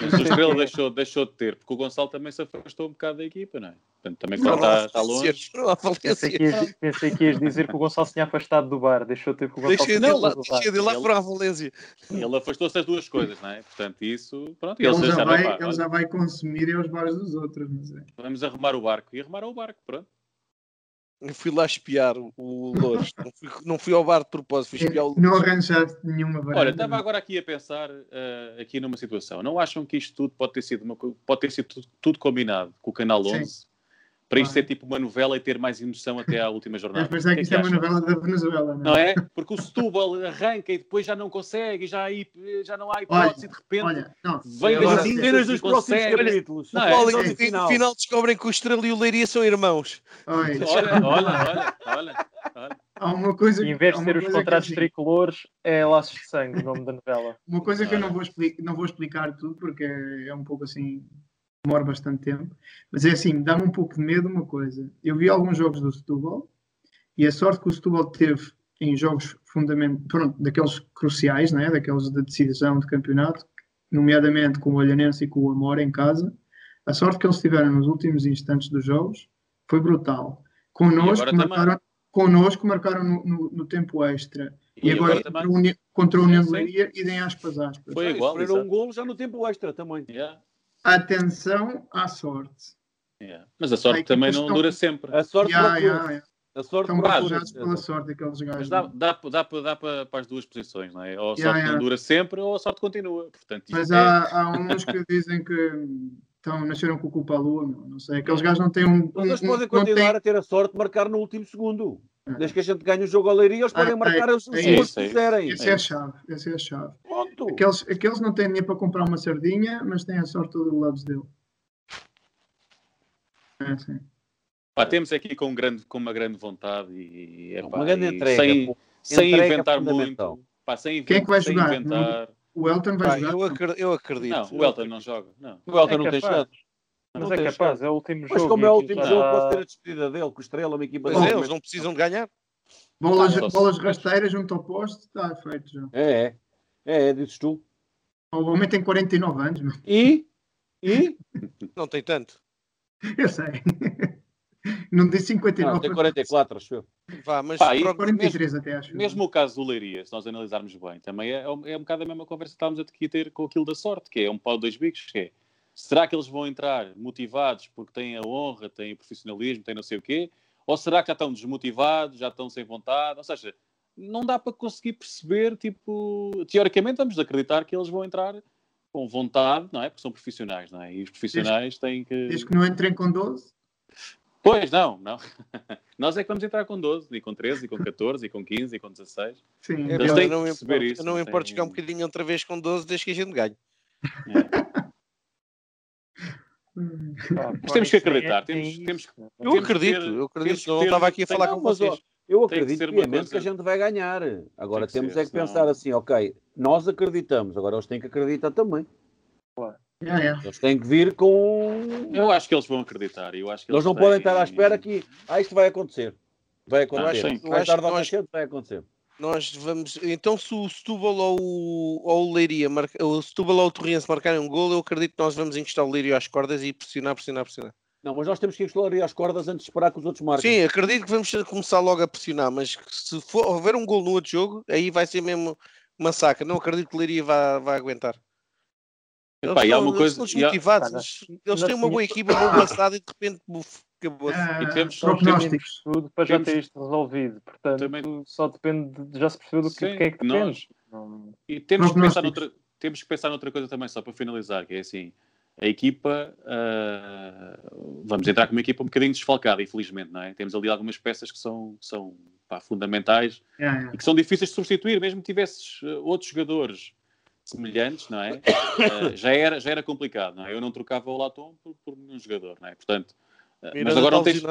Mas o Estrela [LAUGHS] deixou, deixou de ter, porque o Gonçalo também se afastou um bocado da equipa, não é? Portanto, também Não, quando não está, está longe. não Pensei que, ias, pensei que ias dizer que o Gonçalo se tinha afastado do bar. Deixou de ter que o Gonçalo Deixa se de ir lá, bar. de ir lá Ele- para a Valência. Ele afastou-se das duas coisas, não é? Portanto, isso, pronto, Ele, eles já, vai, pá, ele já vai consumir e aos bares dos outros. Mas é. vamos arrumar o barco. E arrumaram o barco, pronto. Eu fui lá espiar o- Louros. Não fui, não fui ao bar de propósito, fui espiar o Não arranjaste nenhuma varanda. Olha, estava agora aqui a pensar eh, aqui numa situação. Não acham que isto tudo pode ter sido, uma pode ter sido tudo, tudo combinado com o Canal Sim. 11 para isto ser tipo uma novela e ter mais emoção até à última jornada? Mas O que isto que é é uma que acham? novela da Venezuela, não Não é? é? Porque o Setúbal arranca e depois já não consegue, e já, hip- já não há hipótese, e de repente Olha, não. vem das sim, Cenas dos próximos capítulos. Não O é? Paulo, e no final. final descobrem que o Estrela e o Leiria são irmãos. Olha, Olha, olha, olha, olha, olha. Há uma coisa E em vez de uma ser os que é contratos assim, tricolores, é Laços de Sangue, o nome da novela. Uma coisa que eu não vou, expli- não vou explicar tudo porque é, é um pouco assim, demora bastante tempo, mas é assim, dá-me um pouco de medo uma coisa. Eu vi alguns jogos do Setúbal e a sorte que o Setúbal teve em jogos fundamentais, pronto, daqueles cruciais, né? daqueles de decisão de campeonato, nomeadamente com o Olhanense e com o Amor em casa, a sorte que eles tiveram nos últimos instantes dos jogos foi brutal. Connosco marcaram, connosco marcaram no, no- no tempo extra. E, E agora, agora contra, o União de. Leiria e deem aspas aspas. Foi Ah, igual, sofreram um golo já no tempo extra também. Yeah, Atenção à sorte. yeah. Mas a sorte que também não dura sempre. A sorte procura. ya, ya. A sorte Estão procura. procurados pela sorte aqueles Mas gajos. dá, dá, dá, para- dá, para- para as duas posições, não é? Ou a Yeah, sorte yeah. não dura sempre, ou a sorte continua. Portanto, Mas é- há, há uns que [LAUGHS] dizem que estão, nasceram com culpa à lua, não sei. Aqueles gajos não têm um. Mas eles podem continuar têm- a ter a sorte de marcar no último segundo. Desde que a gente ganhe o jogo ao Leiria, eles podem Ah, marcar é- os é gols isso, que é isso. quiserem. Essa é a chave. Essa é a chave. Pronto. Aqueles, aqueles não têm dinheiro para comprar uma sardinha, mas têm a sorte do lado dele. É, sim. Pá, temos aqui com, um grande, com uma grande vontade e, é, Uma pá, grande e entrega, sem, pô. sem Entrega inventar muito. Pá, sem, Quem é que vai jogar? inventar. O Elton vai Pá, jogar. eu, acre- eu acredito. Não, o Elton não joga. Não. O Elton É não tem capaz. Mas Não é capaz, é o último jogo. Mas como é o último jogo, pode ter a despedida dele, com o Estrela, uma equipa é, eles não precisam de ganhar. Bolas, bolas rasteiras junto ao poste, está feito já. É, é. É, é, dizes tu. O homem tem 49 anos, meu. E? E? [LAUGHS] Não tem tanto. eu sei. Não disse 59, Não, tem mas 44, acho eu. Vá, mas Pá, e- pronto, 43 até acho. Mesmo o caso do Leiria, se nós analisarmos bem, também é, é um é um bocado a mesma conversa que estávamos aqui a ter com aquilo da sorte, que é um pau de dois bicos, que é será que eles vão entrar motivados porque têm a honra, têm o profissionalismo, têm não sei o quê, ou será que já estão desmotivados, já estão sem vontade? Ou seja, não dá para conseguir perceber, tipo, teoricamente vamos acreditar que eles vão entrar com vontade, não é? Porque são profissionais, não é? E os profissionais têm que... Diz que não entrem com 12. Pois, não, não. [LAUGHS] Nós é que vamos entrar com 12, e com 13, e com 14, e com 15, e com 16. Sim. É, Eles têm eu não que perceber importo, isso, eu não importo jogar um bocadinho outra vez com 12 desde que a gente ganhe. Mas temos que isso, acreditar, é- é temos, isso. temos, Eu Temos que acredito, ter- eu acredito. que Não ter- estava aqui a falar não, com mas, ó, vocês. Eu que acredito piamente que coisa- a gente vai ganhar. Agora Tem que temos ser, é que senão- pensar assim, ok, nós acreditamos, agora eles têm que acreditar também. Yeah, yeah. Eles têm que vir com. Eu acho que eles vão acreditar. Eu acho que Eles não têm- podem estar à espera que ah, isto vai acontecer. Vai acontecer. sim. Eu Mais acho- tarde ou eu mais acho- cedo vai acontecer. Nós vamos. Então, se o Setúbal ou o, ou o Leiria, marca, o Setúbal ou o Torriense marcarem um gol, eu acredito que nós vamos encostar o Leiria às cordas e pressionar, pressionar, pressionar. Não, mas nós temos que explorar as cordas antes de esperar que os outros marquem. Sim, acredito que vamos começar logo a pressionar, mas se for houver um gol no outro jogo, aí vai ser mesmo massacre. Não acredito que o Leiria vá, vá aguentar. Eles Epá, e há estão, uma coisa- eles estão e há- desmotivados. Pá, Eles, eles têm uma boa equipa, um bom passado e de repente, buf, acabou-se. Ah, E temos- prognósticos. tudo para já Temos- ter isto resolvido. Portanto, Também- só depende de já se percebeu do que, Sim, é que nós- depende. Não- E temos que, pensar noutra, temos que pensar noutra coisa também, só para finalizar, que é assim, a equipa, ah, vamos entrar com uma equipa um bocadinho desfalcada, infelizmente, não é? Temos ali algumas peças que são, são pá, fundamentais Yeah, yeah. e que são difíceis de substituir, mesmo que tivesses ah, outros jogadores semelhantes, não é? [COUGHS] Ah, já, era, já era complicado, não é? Eu não trocava o Latom por, por nenhum jogador, não é? Portanto, ah, Miranda mas agora não tens.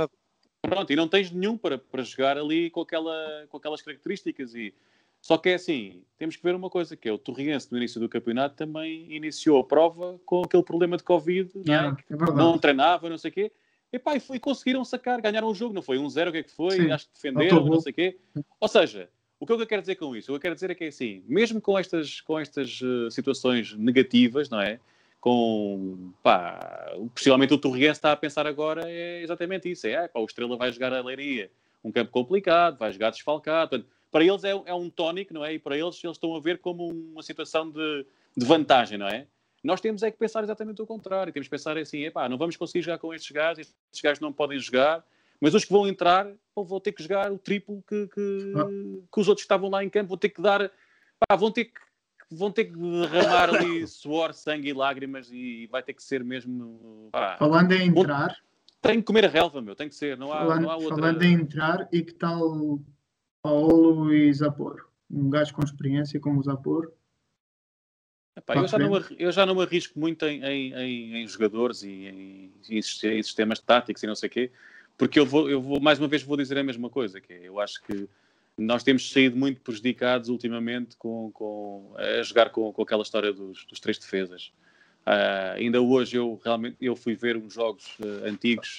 Pronto, e não tens nenhum para, para jogar ali com, aquela, com aquelas características. E... Só que é assim, temos que ver uma coisa, que é o Torriense no início do campeonato também iniciou a prova com aquele problema de Covid, não, é? É não treinava, não sei o quê. E pá, e, foi- conseguiram sacar, ganharam o jogo, não foi? 1-0, o que é que foi? Sim. Acho que defenderam, não sei o quê. Ou seja, o que eu quero dizer com isso? O que eu quero dizer é que é assim, mesmo com estas, com estas eh, situações negativas, não é? Com, pá, possivelmente o Torriense está a pensar agora é exatamente isso, é, ah, pá, o Estrela vai jogar a Leiria, um campo complicado, vai jogar desfalcado, Portanto, para eles é, é um tónico, não é? E para eles, eles estão a ver como uma situação de, de vantagem, não é? Nós temos é que pensar exatamente o contrário. Temos que pensar assim, epá, não vamos conseguir jogar com estes gajos, estes gajos não podem jogar, mas os que vão entrar vão ter que jogar o triplo que, que, que os outros que estavam lá em campo, vão ter que dar, pá, vão ter que vão ter que derramar ali suor, sangue e lágrimas e vai ter que ser mesmo, pá, Falando em entrar, tem que comer a relva, meu, tem que ser, não há, falando, não há outra. falando em entrar, e que tal Paulo e Zaporo? Um gajo com experiência como o Zaporo. Epá, eu, já não, eu já não me arrisco muito em, em- em- jogadores e em, em sistemas táticos e não sei o quê, porque eu vou, eu vou, mais uma vez, vou dizer a mesma coisa, que é, eu acho que nós temos saído muito prejudicados ultimamente com, com, a jogar com, com aquela história dos, dos três defesas. Uh, ainda hoje eu realmente eu fui ver uns jogos uh, antigos,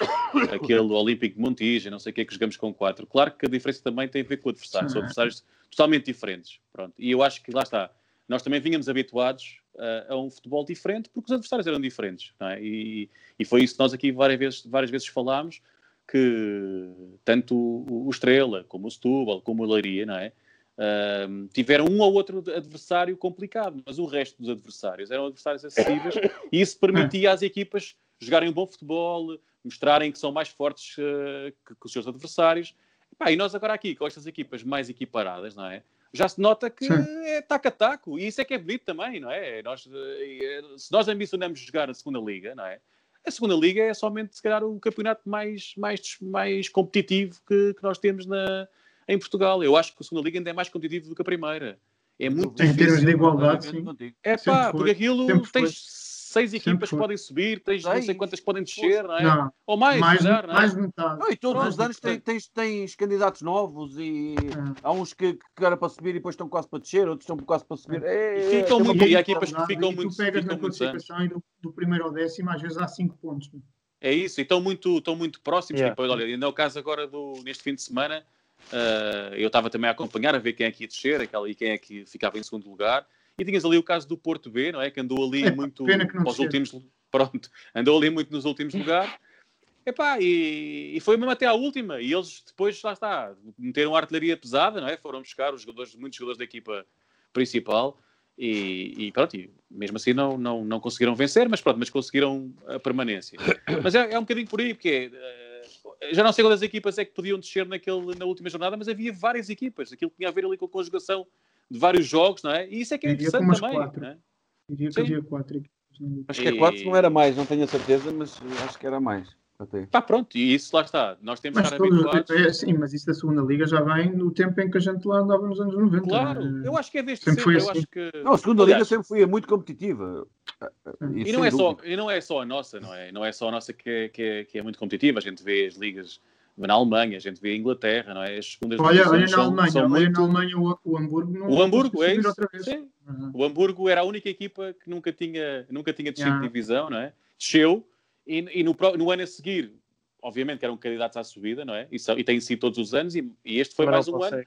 aquele Olímpico de Montijo, não sei o que é que jogamos com quatro. Claro que a diferença também tem a ver com o adversário, são adversários totalmente diferentes. Pronto. E eu acho que lá está, nós também vínhamos habituados uh, a um futebol diferente porque os adversários eram diferentes. É? E, e, foi isso que nós aqui várias vezes, várias vezes falámos, que tanto o, o Estrela, como o Setúbal, como o Leiria, não é? Uh, tiveram um ou outro adversário complicado, mas o resto dos adversários eram adversários acessíveis e isso permitia às equipas jogarem um bom futebol, mostrarem que são mais fortes uh, que, que, os seus adversários. Pá, e nós agora aqui, com estas equipas mais equiparadas, não é? Já se nota que Sim. é taco a taco, e isso é que é bonito também, não é? Nós, eh, se nós ambicionamos jogar a segunda liga, não é? A segunda liga é somente, se calhar, o campeonato mais, mais, mais competitivo que, que nós temos na, em Portugal. Eu acho que a segunda liga ainda é mais competitiva do que a primeira. É muito em termos de igualdade, sim. É pá, porque aquilo tens seis equipas que podem subir, tens não sei quantas que podem descer, não é? Não. Ou mais, mais, calhar, não é? mais metade. Não, e todos os anos tens, tens, tens, candidatos novos e é. há uns que, que eram para subir e depois estão quase para descer, outros estão quase para subir. É, e ficam é, muito, e há equipas que ficam muito. Tu pegas na classificação e do, do, primeiro ao décimo, às vezes há cinco pontos. É isso, e estão muito, estão muito próximos. Yeah. Depois, olha, ainda é o caso agora do, neste fim de semana Uh, eu estava também a acompanhar, a ver quem é que ia descer aquela, e quem é que ficava em segundo lugar. E tinhas ali o caso do Porto B, não é? Que andou ali é, muito nos últimos. Pronto, andou ali muito nos últimos lugares. Epá, e, e foi mesmo até à última. E eles depois, lá está, meteram a artilharia pesada, não é? Foram buscar os jogadores, muitos jogadores da equipa principal. E, e, pronto, e mesmo assim não, não, não conseguiram vencer, mas pronto, mas conseguiram a permanência. Mas é, é um bocadinho por aí, porque é, já não sei quantas equipas é que podiam descer naquele, na última jornada, mas havia várias equipas. Aquilo tinha a ver ali com a conjugação de vários jogos, não é? E isso é que é interessante também. Quatro. Não é? Diria que havia quatro equipas. Acho que é quatro, não era mais, não tenho a certeza, mas acho que era mais. Até. Pá, pronto, e isso lá está. Nós temos mas que estar habituados. É, sim, mas isso da segunda liga já vem no tempo em que a gente lá andava nos anos 90. Claro, né? eu acho que é desde sempre. sempre. Assim. Eu acho que... Não, a segunda Aliás, liga sempre foi muito competitiva. E, e não, é só, e não é só a nossa, não é? Não é só a nossa que é, que é, que é muito competitiva. A gente vê as ligas na Alemanha, a gente vê a Inglaterra, não é? As segundas olha, olha na Alemanha, são olha muito... na Alemanha o, o Hamburgo não O Hamburgo, é isso. Sim. Uhum. O Hamburgo era a única equipa que nunca tinha, nunca tinha descido yeah. de divisão, não é? Desceu e, e no, no, ano a seguir, obviamente que eram candidatos à subida, não é? E, são, e têm sido todos os anos e, e este foi Mas mais um ano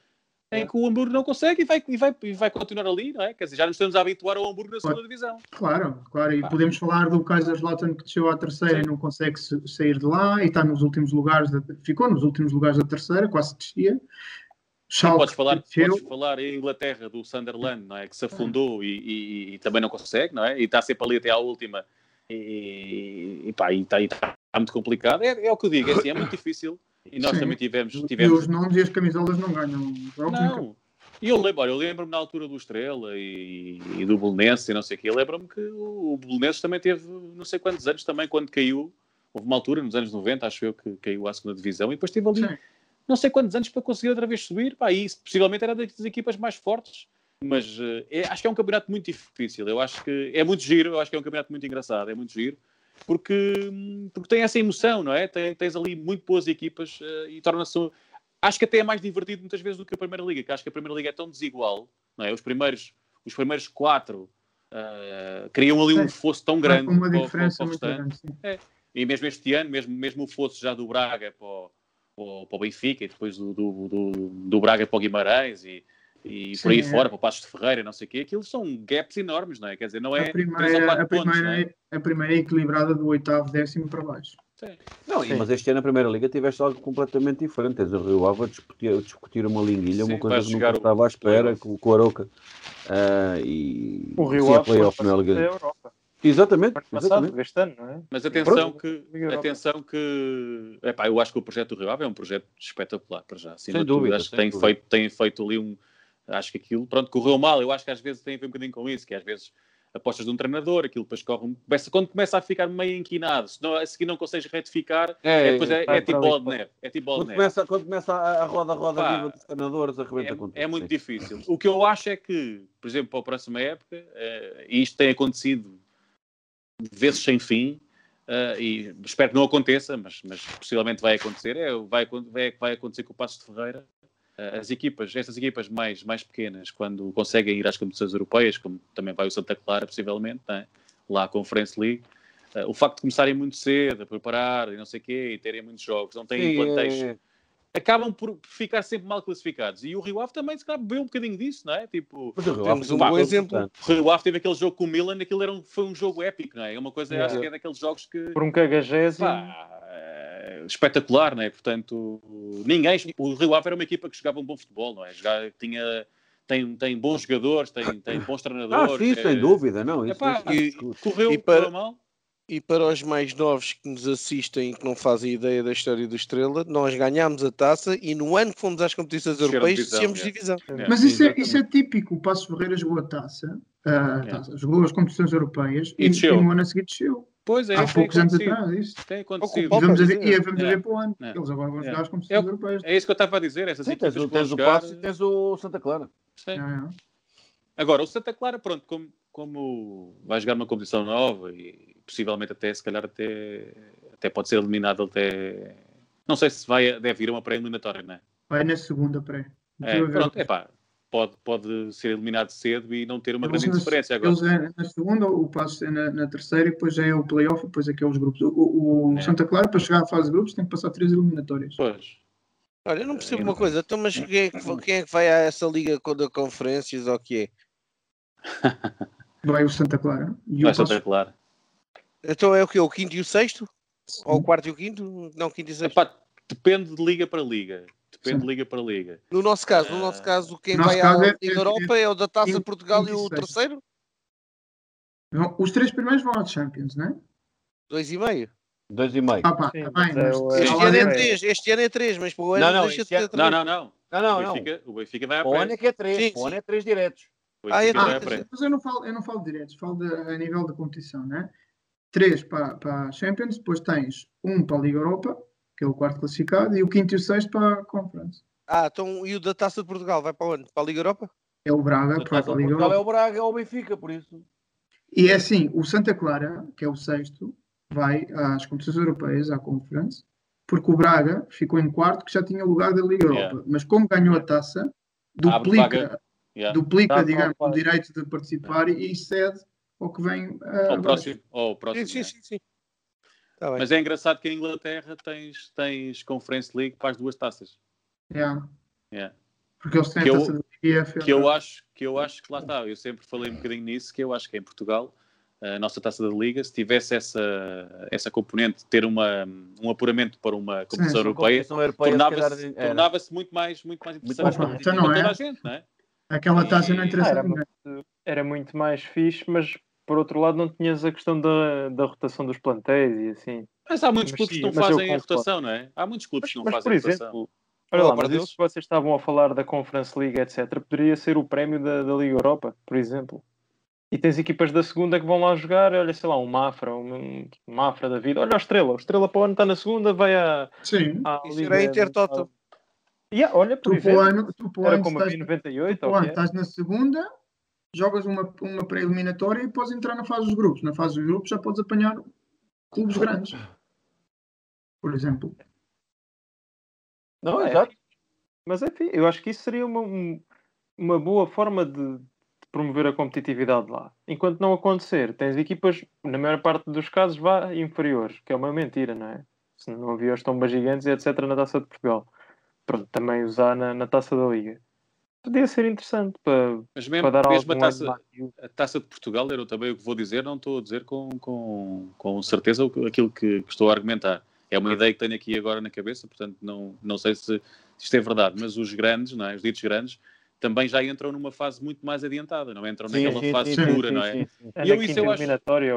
em que o Hamburgo não consegue e vai, e, vai, e vai continuar ali, não é? Quer dizer, já nos estamos a habituar ao Hamburgo na segunda divisão. Claro, claro. E ah. podemos falar do Kaiserslautern que desceu à terceira Sim. e não consegue sair de lá e está nos últimos lugares, de, ficou nos últimos lugares da terceira, quase descia. Podes falar, podes falar em Inglaterra do Sunderland, não é? Que se afundou e, e, e, também não consegue, não é? E está sempre ali até à última e, e pá, e está, tá muito complicado. É, é, o que eu digo, é, assim, é muito difícil e nós Sim. também tivemos, tivemos. E os nomes e as camisolas não ganham. Não. E eu lembro, olha, eu lembro-me na altura do Estrela e, e do Belenenses e não sei o quê, lembro-me que o Belenenses também teve não sei quantos anos também, quando caiu, houve uma altura, nos anos 90, acho eu, que caiu à segunda divisão, e depois teve ali Sim. não sei quantos anos para conseguir outra vez subir, pá, e isso possivelmente era das equipas mais fortes, mas uh, é, acho que é um campeonato muito difícil, eu acho que é muito giro, eu acho que é um campeonato muito engraçado, é muito giro, porque, porque tem essa emoção, não é? Tem, tens ali muito boas equipas uh, e torna-se. Acho que até é mais divertido muitas vezes do que a Primeira Liga, que acho que a Primeira Liga é tão desigual, não é? Os primeiros, os primeiros quatro uh, criam ali um fosso tão grande. Uma diferença para, para, para muito grande, é. E mesmo este ano, mesmo, mesmo o fosso já do Braga para o, para o Benfica e depois do, do, do, do Braga para o Guimarães e, e Sim, por aí é. fora, para o Passos de Ferreira, não sei o quê, aquilo são gaps enormes, não é? Quer dizer, não é a primeira, a pontos, primeira, é? a primeira é equilibrada do oitavo, décimo para baixo. Sim. Não, Sim. mas este ano na Primeira Liga tiveste algo completamente diferente. Tens o Rio Ave a discutir, a discutir uma linguilha, Sim, uma coisa que nunca estava à espera, com, com o Aroca. Uh, e o Rio Ave foi na Liga. Europa. Exatamente, exatamente. Este ano, não é? Mas atenção que, atenção que epá, eu acho que o projeto do Rio Ave é um projeto espetacular para já. Sem dúvida. Acho que tem feito, tem feito ali um, acho que aquilo, pronto, correu mal. Eu acho que às vezes tem a ver um bocadinho com isso, que às vezes apostas de um treinador, aquilo depois corre, começa, quando começa a ficar meio inquinado, se não, a seguir não consegues retificar, é, é, depois é, é, é tipo bola de neve. É tipo bola quando, começa, quando começa a roda, roda Pá, viva dos treinadores, arrebenta é, É muito sim. difícil. O que eu acho é que, por exemplo, para a próxima época, uh, e isto tem acontecido vezes sem fim, uh, e espero que não aconteça, mas, mas possivelmente vai acontecer, é, vai, vai, vai acontecer com o Passo de Ferreira, as equipas, estas equipas mais, mais pequenas, quando conseguem ir às competições europeias, como também vai o Santa Clara, possivelmente, é? lá à Conference League, eh, o facto de começarem muito cedo a preparar e não sei o quê, e terem muitos jogos, não têm plantéis, acabam por ficar sempre mal classificados. E o Rio Ave também, se calhar, bebeu um bocadinho disso, não é? Tipo, Mas o Rio Temos Ave um bom exemplo. o Rio Ave teve aquele jogo com o Milan, aquilo era um, foi um jogo épico, não é? É uma coisa, É. acho que é daqueles jogos que Por um cagagésimo. pá, é espetacular, não é? Portanto, ninguém. O Rio Ave era uma equipa que jogava um bom futebol, não é? Jogava, tinha, tem, tem bons jogadores, tem, tem bons Ah, treinadores. sim, é- sem dúvida, não. Isso, Epá, isso- e- Correu, E para- correu mal. E para os mais novos que nos assistem e que não fazem ideia da história do Estrela, nós ganhámos a taça e no ano que fomos às competições europeias, descemos é. divisão. É, Mas isso é, isso é típico. O Passos Ferreira jogou a taça, a É. taça, jogou as competições europeias E e, e no ano a seguir desceu. Pois é, Há poucos anos atrás, isso. Tem acontecido. E vamos, a ver, dizer. e vamos a É. ver para o ano. É. Eles agora vão É. jogar as competições Eu- europeias. É isso que eu estava a dizer. Essas Sim, tens, tens o Passo e tens o Santa Clara. Sim. É, é. Agora, o Santa Clara, pronto, como, como vai jogar uma competição nova e possivelmente até, se calhar, até, até pode ser eliminado até... Não sei se vai, deve ir a uma pré-eliminatória, não é? Vai na segunda pré. É, pronto, é pá, pode, pode ser eliminado cedo e não ter uma Eles grande na- diferença agora. Eles é na segunda, o Passos é na, na terceira e depois já é o playoff e depois é que é os grupos. O, o- É. Santa Clara, para chegar à fase de grupos, tem que passar três eliminatórias. Pois. Olha, eu não percebo uma não- coisa, então, mas quem é, que, quem é que vai a essa liga com- da conferências ou o que é? Vai o Santa Clara. E Vai o Santa Clara. Então é o que? O quinto e o sexto? Ou o quarto e o quinto? Não, quinto e sexto. Epá, depende de liga para liga. Depende Sim. de liga para liga. No nosso caso, no Ah, nosso caso, quem no nosso vai caso à é- Liga é- Europa é o da Taça quinto- Portugal e quinto e o sexto. terceiro? Os três primeiros vão aos Champions, não é? Dois e meio. Dois e meio. Ah, pá, Sim, tá bem, é mas o- tá Este ano é três, este ano é três, mas para o ano Não, não, deixa de ter três. Não, não, não. Não, não, o, não. Benfica, o Benfica vai à O ano pré. é que é três. Sim, O ano sim. é três diretos. O Ah, é à pré. Mas eu não falo, eu não falo diretos, falo de, a nível da competição, né? Três para, para a Champions, depois tens um para a Liga Europa, que é o quarto classificado, e o quinto e o sexto para a Conference. Ah, então e o da Taça de Portugal vai para onde? Para a Liga Europa? É o Braga, para a Liga Portugal é Europa. o Braga, é o Benfica, por isso. E é assim, o Santa Clara, que é o sexto, vai às competições europeias, à Conference, porque o Braga ficou em quarto, que já tinha lugar da Liga Europa. Yeah. Mas como ganhou a taça, Abre duplica. Yeah. duplica Dá digamos, para- o direito de participar e cede ao que vem ah, Ao próximo. Ao próximo Sim, sim, sim. sim. Tá bem. Mas é engraçado que em Inglaterra tens, tens Conference League para as duas taças. Yeah. Yeah. Porque eles têm Que a eu- taça da Liga e a FA Que eu acho que eu acho que lá está. Eu sempre falei um bocadinho nisso, que eu acho que em Portugal, a nossa taça da Liga, se tivesse essa, essa componente de ter uma, um apuramento para uma competição sim, europeia, europeia, se tornava-se tornava-se muito mais, muito mais interessante mais para competitivo. Então não toda é. a gente, não é? Aquela taça não E- interessa Ah, era, muito, era muito mais fixe, mas por outro lado não tinhas a questão da, da rotação dos plantéis e assim. Mas há muitos Mas clubes sim, que não fazem a rotação, não é? Há muitos clubes Mas, que não mas, fazem por a rotação. exemplo, olha lá, por mas Deus. isso que vocês estavam a falar da Conference League, etc., poderia ser o prémio da, da Liga Europa, por exemplo. E tens equipas da segunda que vão lá jogar, olha, sei lá, um Mafra, um, um Mafra da vida. Olha o Estrela, o Estrela para o ano está na segunda, vai à, Sim. à Isso Liga. era Intertoto. Yeah, olha, por Tu exemplo, ano, tu era como a estás, tu B98, para o ou ano estás na segunda, jogas uma, uma pré-eliminatória e podes entrar na fase dos grupos. Na fase dos grupos já podes apanhar clubes grandes. Por exemplo. Não, É. exato. Mas enfim, eu acho que isso seria uma, um- uma boa forma de, de promover a competitividade lá. Enquanto não acontecer, tens equipas, na maior parte dos casos, vá inferiores, que é uma mentira, não é? Se não havia os tombas gigantes e etc. na taça de Portugal. Pronto, também usar na, na taça da Liga. Podia ser interessante para, Mas para mesmo, dar mesmo algum a, taça, a taça de Portugal, eu também o que vou dizer, não estou a dizer com, com, com certeza aquilo que, que estou a argumentar. É uma ideia que tenho aqui agora na cabeça, portanto não, não sei se isto é verdade, mas os grandes, não é? os ditos grandes, também já entram numa fase muito mais adiantada, não entram Sim, naquela sim, fase sim, segura, sim, não é? sim, sim. É E eu isso eu acho-?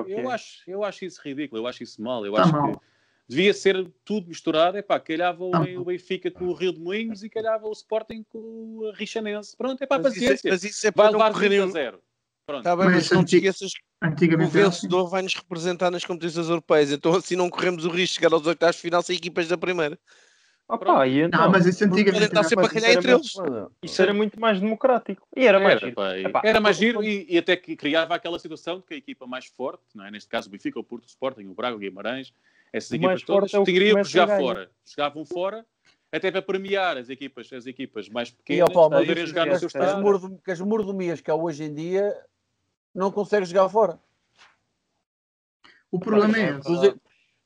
Eu acho, eu acho isso ridículo, eu acho isso mal. Eu Tá acho mal. que devia ser tudo misturado. Epá, calhava o, Tá o Benfica com o Rio de Moinhos e calhava o Sporting com o Richanense. Pronto, é para Mas isso, é, paciência. mas isso é Vai para não levar correr 20 a. 0. Pronto. Está bem, Mas mas não te esqueças que o era assim. vencedor vai nos representar nas competições europeias. Então assim não corremos o risco de chegar aos oitavos de final sem equipas da primeira. Opa, e então, Não, mas isso antigamente era sempre a fácil. calhar entre eles. isso era muito mais democrático. E era mais Era, giro. pá, e- Epá, era mais giro e, e até que criava aquela situação de que a equipa mais forte, não é? neste caso o Benfica, o Porto, o Sporting, o Braga, o Guimarães, essas equipas todas é teriam que jogar fora. Jogavam fora, até para premiar as equipas, as equipas mais E, pequenas mas poderem isso- jogar no as, seu mordom- que as mordomias que há hoje em dia não consegues jogar fora. O problema é.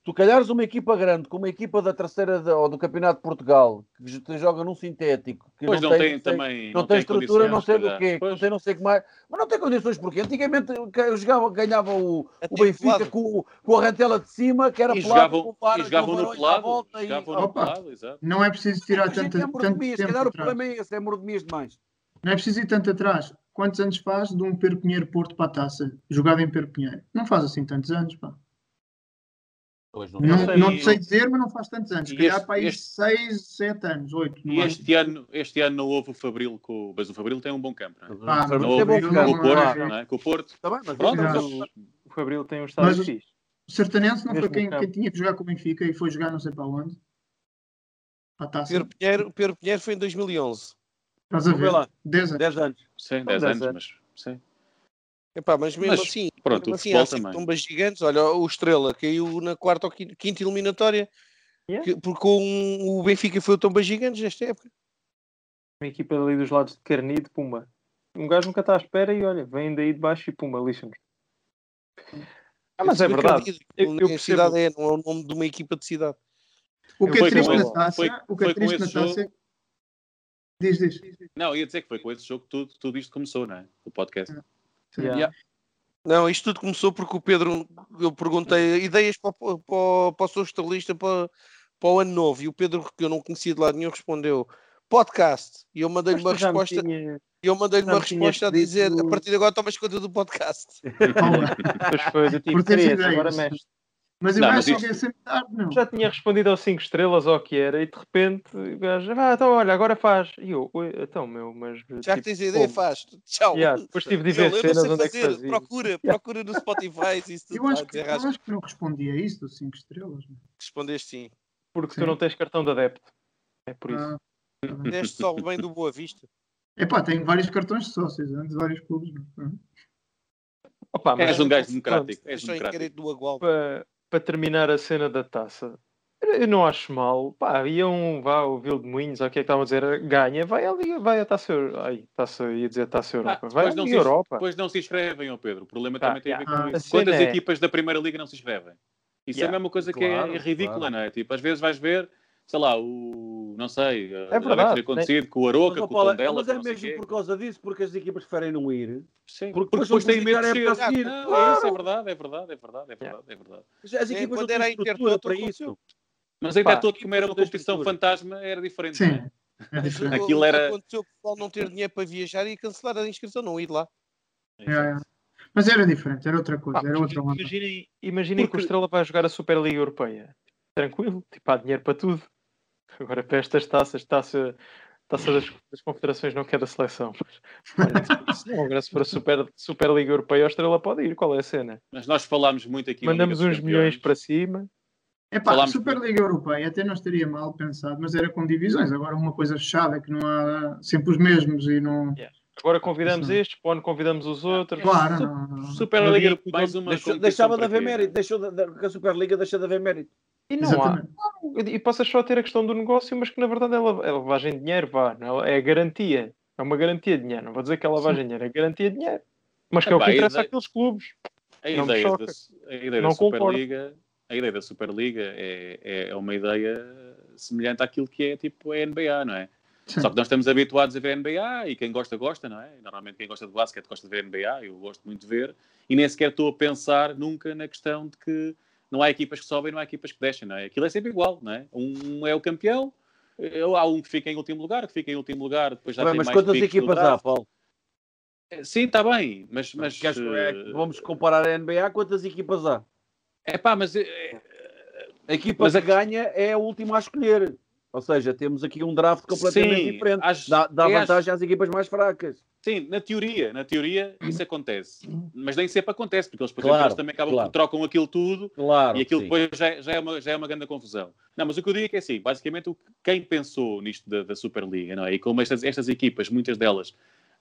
Tu, calhares uma equipa grande com uma equipa da terceira da- ou do Campeonato de Portugal que joga num sintético que Pois não, tem, tem, não também. não tem estrutura, não sei do quê, não tem não sei o que mais, mas não tem condições porque antigamente jogava, ganhava o, o Benfica com, com a rantela de cima que era E pelado, jogavam, e jogavam no pelado. volta e- Jogavam no Opa. pelado, exato. Não é preciso tirar A gente tanto, é tanto mordomias, se calhar o problema é esse, é mordomias demais. Não é preciso ir tanto atrás. Quantos anos faz de um Pedro Pinheiro Porto para a taça, jogado em Pedro Pinheiro? Não faz assim tantos anos, pá. Pois não. Não, sei. não te sei dizer, mas não faz tantos anos. Se calhar este- para aí este- 6, 7 anos, 8. E este ano, este ano não houve o Fabril com. Mas o Fabril tem um bom campo, não é? Ah, não é bom houve, ficar. não Com o. Porto, não é? Com o Porto. Tá bem, mas Pronto, mas- O Fabril tem um estádio Mas- fixe. O Sertanense não foi quem, quem tinha que jogar com o Benfica e foi jogar não sei para onde. Para a taça. Pedro Pinheiro, Pedro Pinheiro foi em 2011. Estás a ver? lá. 10 anos. 10 anos. Sim, São 10 dez anos, anos. mas. Sim. Epá, mas mesmo Mas, assim, pronto, mesmo o assim futebol há também. tombas gigantes. Olha, o Estrela caiu na quarta ou quinta, quinta eliminatória Yeah. que- porque um- o Benfica foi o tomba gigantes nesta época. Uma equipa ali dos lados de Carnide, pumba. Um gajo nunca está à espera e olha, vem daí de baixo e pumba, lixa-nos. Ah, mas é verdade. Eu- eu a cidade é, não é o nome de uma equipa de cidade. O que Foi é triste na taça, o que é triste na esse taça é... Diz, diz. Não, ia dizer que foi com esse jogo que tudo, tudo isto começou, não é? O podcast. Sim. Yeah. Yeah. Não, isto tudo começou porque o Pedro, eu perguntei ideias para, o- para, para o seu estalista para, para o ano novo e o Pedro, que eu não conhecia de lado nenhum, respondeu podcast. E eu mandei-lhe uma resposta, tinha- e eu mandei-lhe uma resposta a dizer dito- a partir de agora tomas conta do podcast. [LAUGHS] Depois foi do tipo Por teres 3, ideias. agora mexe. Mas eu Não, acho mas que é sempre tarde, não. Já tinha respondido aos 5 estrelas ou o que era e de repente o gajo, ah, então olha, agora faz. E eu, "Oi, então meu, mas. Já que tipo, tens a ideia, como?" faz. Tchau. Yeah, depois tive de ver eu cenas onde é que fazer, fazia. procura, [LAUGHS] procura no Spotify isso tudo Eu acho, que, eu acho que não respondi a isso dos 5 estrelas. meu. Respondeste sim. Porque Sim. tu não tens cartão de adepto. É por isso. Ah, tá bem. Deste só o bem do Boa Vista. Epá, tenho vários cartões de sócios de vários clubes. Opa, mas És um gajo pronto, democrático. És Só em democrático. do Agual. para, para terminar a cena da taça, eu não acho mal. Pá, havia um, vá, o Vil de Moinhos, ou o que é que estavam a dizer, ganha, vai ali, vai a taça Europa. Ai, taça, ia dizer taça Europa. Ah, vai não se- Europa. Depois não se inscrevem, ó Pedro. O problema Tá, também tem a ver com Ah, isso. Quantas é- equipes da Primeira Liga não se inscrevem? Isso é Yeah. a mesma coisa que Claro, é, é ridícula, claro. não é? Tipo, às vezes vais ver, sei lá, o. Não sei, já deve verdade, ter acontecido com o Aroca, Mas, com Paulo, o Tondela, mas é mesmo por causa disso, porque as equipas preferem não ir. Sim, porque porque, depois têm medo de publicar a descer. época a seguir. Não, é Claro. isso, é verdade, é verdade, é verdade, é verdade, é verdade. As, as É, equipas quando não era têm estrutura para isso. Mas ainda é todo como era uma competição fantasma, era diferente. não Sim, é? é. Aquilo era- Aconteceu o pessoal não ter dinheiro para viajar e cancelar a inscrição, não ir lá. É, é. Mas era diferente, era outra coisa, Pá, era outra onda. imaginem, imaginem que Porque- o Estrela vai jogar a Superliga Europeia. Tranquilo, tipo, há dinheiro para tudo. Agora para estas taças, taça, taça das, das confederações não quer da seleção. Mas, olha, não, agora se for a Super, Superliga Europeia, a Estrela pode ir. Qual é a cena? Mas nós falámos muito aqui Mandamos uns milhões para cima. Epá, a Falámos- Superliga Europeia até não estaria mal pensado, mas era com divisões. Agora uma coisa fechada, que não há sempre os mesmos e não. Agora convidamos Isso não. estes, para o ano convidamos os outros. Claro, não, não. Superliga, Deixou- competição deixava de para haver mérito, deixou de, de, que a Superliga deixa de haver mérito. E não há. Exatamente. E passas só a ter a questão do negócio, mas que na verdade é é lavagem de dinheiro, vá. não é? É garantia. É uma garantia de dinheiro. Não vou dizer que é lavagem de dinheiro, é garantia de dinheiro. Mas que é o Epá, que interessa ideia- àqueles clubes. A Não ideia, da, a ideia Não da concordo. Superliga, a ideia da Superliga é, é, é uma ideia semelhante àquilo que é tipo a NBA, não é? Sim. Só que nós estamos habituados a ver NBA e quem gosta, gosta, não é? Normalmente quem gosta de basquete gosta de ver NBA, eu gosto muito de ver, e nem sequer estou a pensar nunca na questão de que não há equipas que sobem, não há equipas que descem, não é? Aquilo é sempre igual, não é? Um é o campeão, há um que fica em último lugar, que fica em último lugar, depois já Bem, tem mas mais quantas equipas há. Paulo? Sim, está bem, mas... mas Queres- é, vamos comparar a NBA, quantas equipas há? é pá, mas eh, A equipa Mas que a ganha é a última a escolher. Ou seja, temos aqui um draft completamente Sim, diferente. acho- dá dá é, vantagem às equipas mais fracas. Sim, na teoria, na teoria isso acontece. Mas nem sempre acontece, porque eles, por Claro, exemplo, também acabam claro. trocam aquilo tudo Claro. e aquilo sim. depois já, é- já é uma, já é uma grande confusão. Não, mas o que eu digo é que é assim, basicamente quem pensou nisto da, da Superliga, não é? E como estas, estas equipas, muitas delas,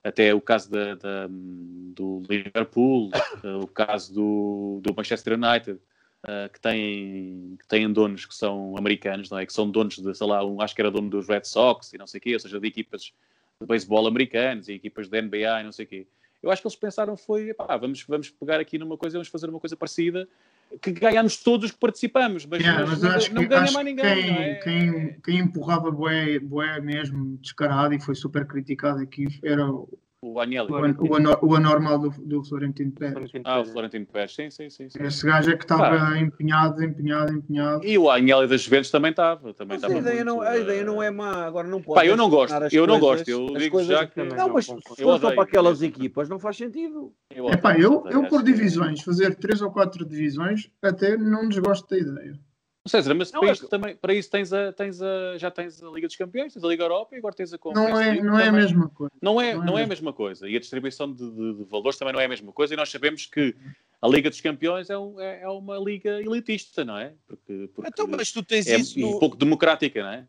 até o caso da, da- do Liverpool, [LAUGHS] o caso do, do Manchester United, uh, que, têm, que têm donos que são americanos, não é? Que são donos de, sei lá, um, acho que era dono dos Red Sox e não sei o quê, ou seja, de equipas de beisebol americanos e equipas de NBA e não sei o quê. Eu acho que eles pensaram foi, pá, vamos, vamos pegar aqui numa coisa, vamos fazer uma coisa parecida, que ganhamos todos que participamos, mas, Yeah, mas mas não, que, ganha mais ninguém. quem, é? quem, quem empurrava Boé, Boé mesmo descarado e foi super criticado aqui era o, Agnelli. o, o ano- o anormal do, do Florentino Pérez. Ah, o Florentino Pérez, sim, sim, sim. sim. Esse gajo é que estava empenhado, empenhado, empenhado. E o Agnelli das Juventus também estava. Também Mas a ideia, muito, não, a ideia não é má. Agora não pode. Pá, eu não gosto, eu não coisas- gosto. Eu as digo coisas- já que. Não, mas se for Eu só para aquelas equipas, não faz sentido. Eu Epá, eu, eu por divisões, fazer três ou quatro divisões, até não desgosto da ideia. César, mas Não, para, é isto também, para isso tens a, tens a, já tens a Liga dos Campeões, tens a Liga Europa e agora tens a Não Conference é, League não é a mesma coisa. Não é, Não é não é a mesma coisa. E a distribuição de, de- de valores também não é a mesma coisa. E nós sabemos que a Liga dos Campeões é, um- é- é uma liga elitista, não é? Porque, porque Então, mas tu tens é isso um no... pouco democrática, não é?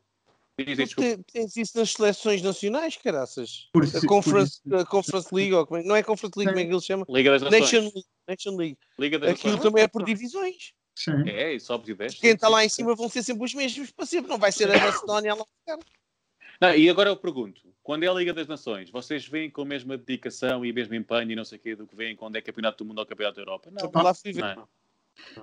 Diz, tu tens isso nas seleções nacionais, caraças. Por A isso- Conference, por isso- a Conference League, ou como é- não é Conference League, como é que ele chama? Liga das Nações. Nation League. Nation League. Liga das Aquilo Nações. também é por divisões. Sim. É, e sobes e desces. Quem está lá em cima vão ser sempre os mesmos para sempre. Não vai ser a Macedónia lá. Não, e agora eu pergunto: quando é a Liga das Nações, vocês veem com a mesma dedicação e o mesmo empenho e não sei o quê do que veem quando é Campeonato do Mundo ou Campeonato da Europa? Não. Lá fui ver. Não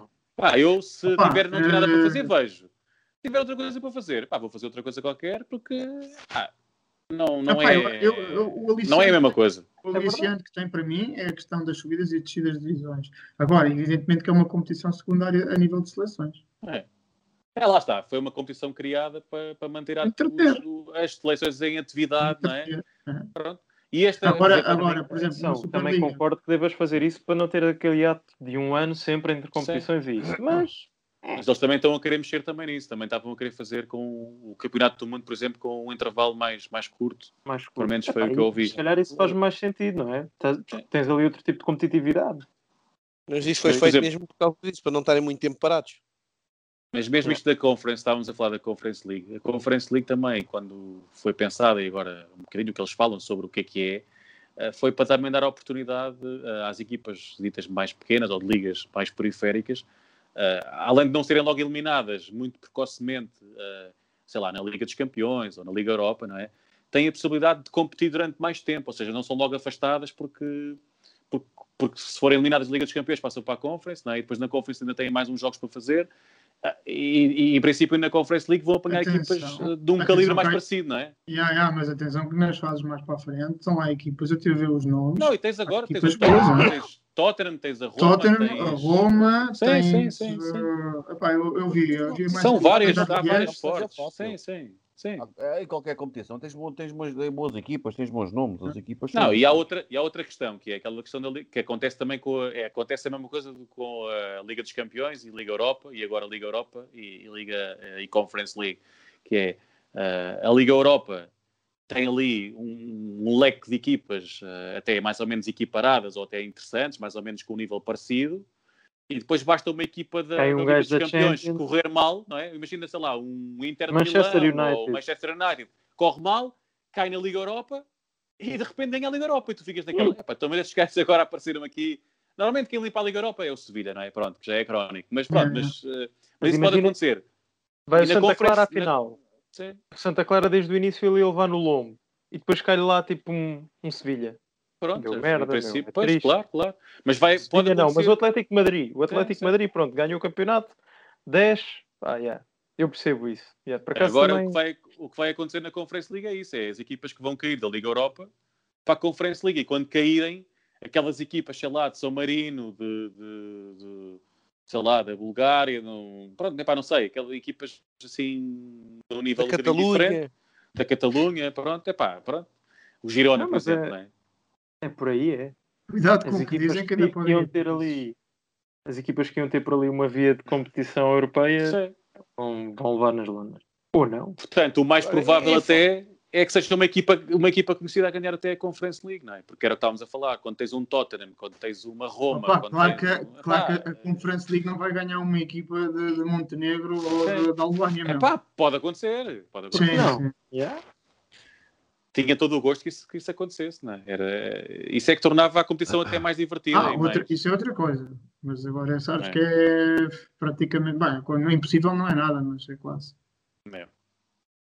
é? Pá, eu se Opa, tiver não tiver nada para eh, fazer, vejo. Se tiver outra coisa para fazer, pá, vou fazer outra coisa qualquer porque pá, não, não, Epá, é, eu- eu- não é a mesma coisa. O aliciante que tem para mim é a questão das subidas e descidas de divisões. Agora, evidentemente que é uma competição secundária a nível de seleções. É, lá está, foi uma competição criada para, para manter os- as seleções em atividade, não é? Uhum. Pronto. E esta, Agora, por exemplo, agora, por exemplo, Atenção, também concordo que devas fazer isso para não ter aquele ato de um ano sempre entre competições e isso. Mas Mas eles também estão a querer mexer também nisso. Também estavam a querer fazer com o Campeonato do Mundo, por exemplo, com um intervalo mais, mais curto. mais Pelo menos foi Epá, o que eu ouvi. Se calhar isso faz mais sentido, não é? Tás- Tens ali outro tipo de competitividade. Mas isso foi feito exemplo- mesmo por causa disso, para não estarem muito tempo parados. Mas mesmo isto da Conference, estávamos a falar da Conference League. A Conference League também, quando foi pensada, e agora um bocadinho o que eles falam sobre o que é que é, eh, foi para também dar a oportunidade eh, às equipas ditas mais pequenas ou de ligas mais periféricas, eh, além de não serem logo eliminadas muito precocemente, eh, sei lá, na Liga dos Campeões ou na Liga Europa, não é? Têm a possibilidade de competir durante mais tempo, ou seja, não são logo afastadas porque, porque, porque se forem eliminadas da Liga dos Campeões passam para a Conference, não é? e depois na Conference ainda têm mais uns jogos para fazer, e, e, em princípio na Conference League vão apanhar Atenção. equipas eh, de um Atenção, calibre mais que- parecido, não é? Ya, ya, mas atenção que nas fases mais para a frente estão lá equipas, eu tive a ver os nomes. Não, e tens agora, tens, o Tottenham, é? tens Tottenham, tens a Roma, Tottenham, tens... a Roma, Sim, tens, sim, sim, sim. uh, epá, eu, eu vi, eu vi mais São várias, há várias fortes. Sim, sim, sim. É, em qualquer competição tens, tens boas, boas equipas, tens bons nomes, as equipas são- Não, e há outra, e há outra questão, que é aquela questão da que acontece também com a, é, acontece a mesma coisa com a Liga dos Campeões e Liga Europa, e agora Liga Europa e, e Liga eh, e Conference League, que é eh, a Liga Europa tem ali um, um leque de equipas eh, até mais ou menos equiparadas ou até interessantes, mais ou menos com um nível parecido, e depois basta uma equipa da, um da dos Campeões Champions. correr mal, não é? Imagina, sei lá, um Inter de Manchester Milão ou United. Manchester United corre mal, cai na Liga Europa e de repente ganha a Liga Europa e tu ficas naquela, epá, também estes gajos agora apareceram aqui. Normalmente quem limpa a Liga Europa é o Sevilha, não é? Pronto, que já é crónico. Mas pronto, É. mas, eh, mas Mas isso pode imagina- acontecer. Vai E na Santa Conference- Clara à na- final. O Santa Clara desde o início ele ia levar no lombo. E depois cai lá tipo um, um Sevilha. Pronto, Deu em merda, princípio, meu, é pois, claro, claro. Mas vai, pode Sevilha não, mas o Atlético Madrid. O Atlético sim. Madrid, pronto, ganhou o campeonato. 10. Ah, yeah. Eu percebo isso. Yeah, por acaso Agora também... o, que vai, o que vai acontecer na Conference League é isso: é as equipas que vão cair da Liga Europa para a Conference League. E quando caírem, aquelas equipas, sei lá, de São Marino, de, de- de- sei lá, da Bulgária, não, pronto, epá, não sei, aquelas equipas assim, de um nível Da um bocadinho diferente, Catalunha. da Catalunha, pronto, epá, pronto. O Girona, Não, por exemplo, é- não é? É por aí, é. Cuidado com As o que equipas dizem que que, ainda podem iam ter ali... As equipas que iam ter por ali uma via de competição europeia Sim. vão, vão levar nas lonas. Ou não. Portanto, o mais É- provável é- até é que seja uma equipa, uma equipa conhecida a ganhar até a Conference League, não é? Porque era o que estávamos a falar. Quando tens um Tottenham, quando tens uma Roma, Opa, claro, tens que, claro Epá, que a Conference League não vai ganhar uma equipa de, de Montenegro ou Sim. de Albânia, meu. Epá, pode acontecer. Pode Sim, acontecer. Não. sim. Yeah? Tinha todo o gosto que isso, que isso acontecesse, não é? Era, isso é que tornava a competição até mais divertida. Ah, outra- mais- isso é outra coisa. Mas agora sabes É. que é praticamente. Bem, quando é impossível não é nada, mas é quase. É.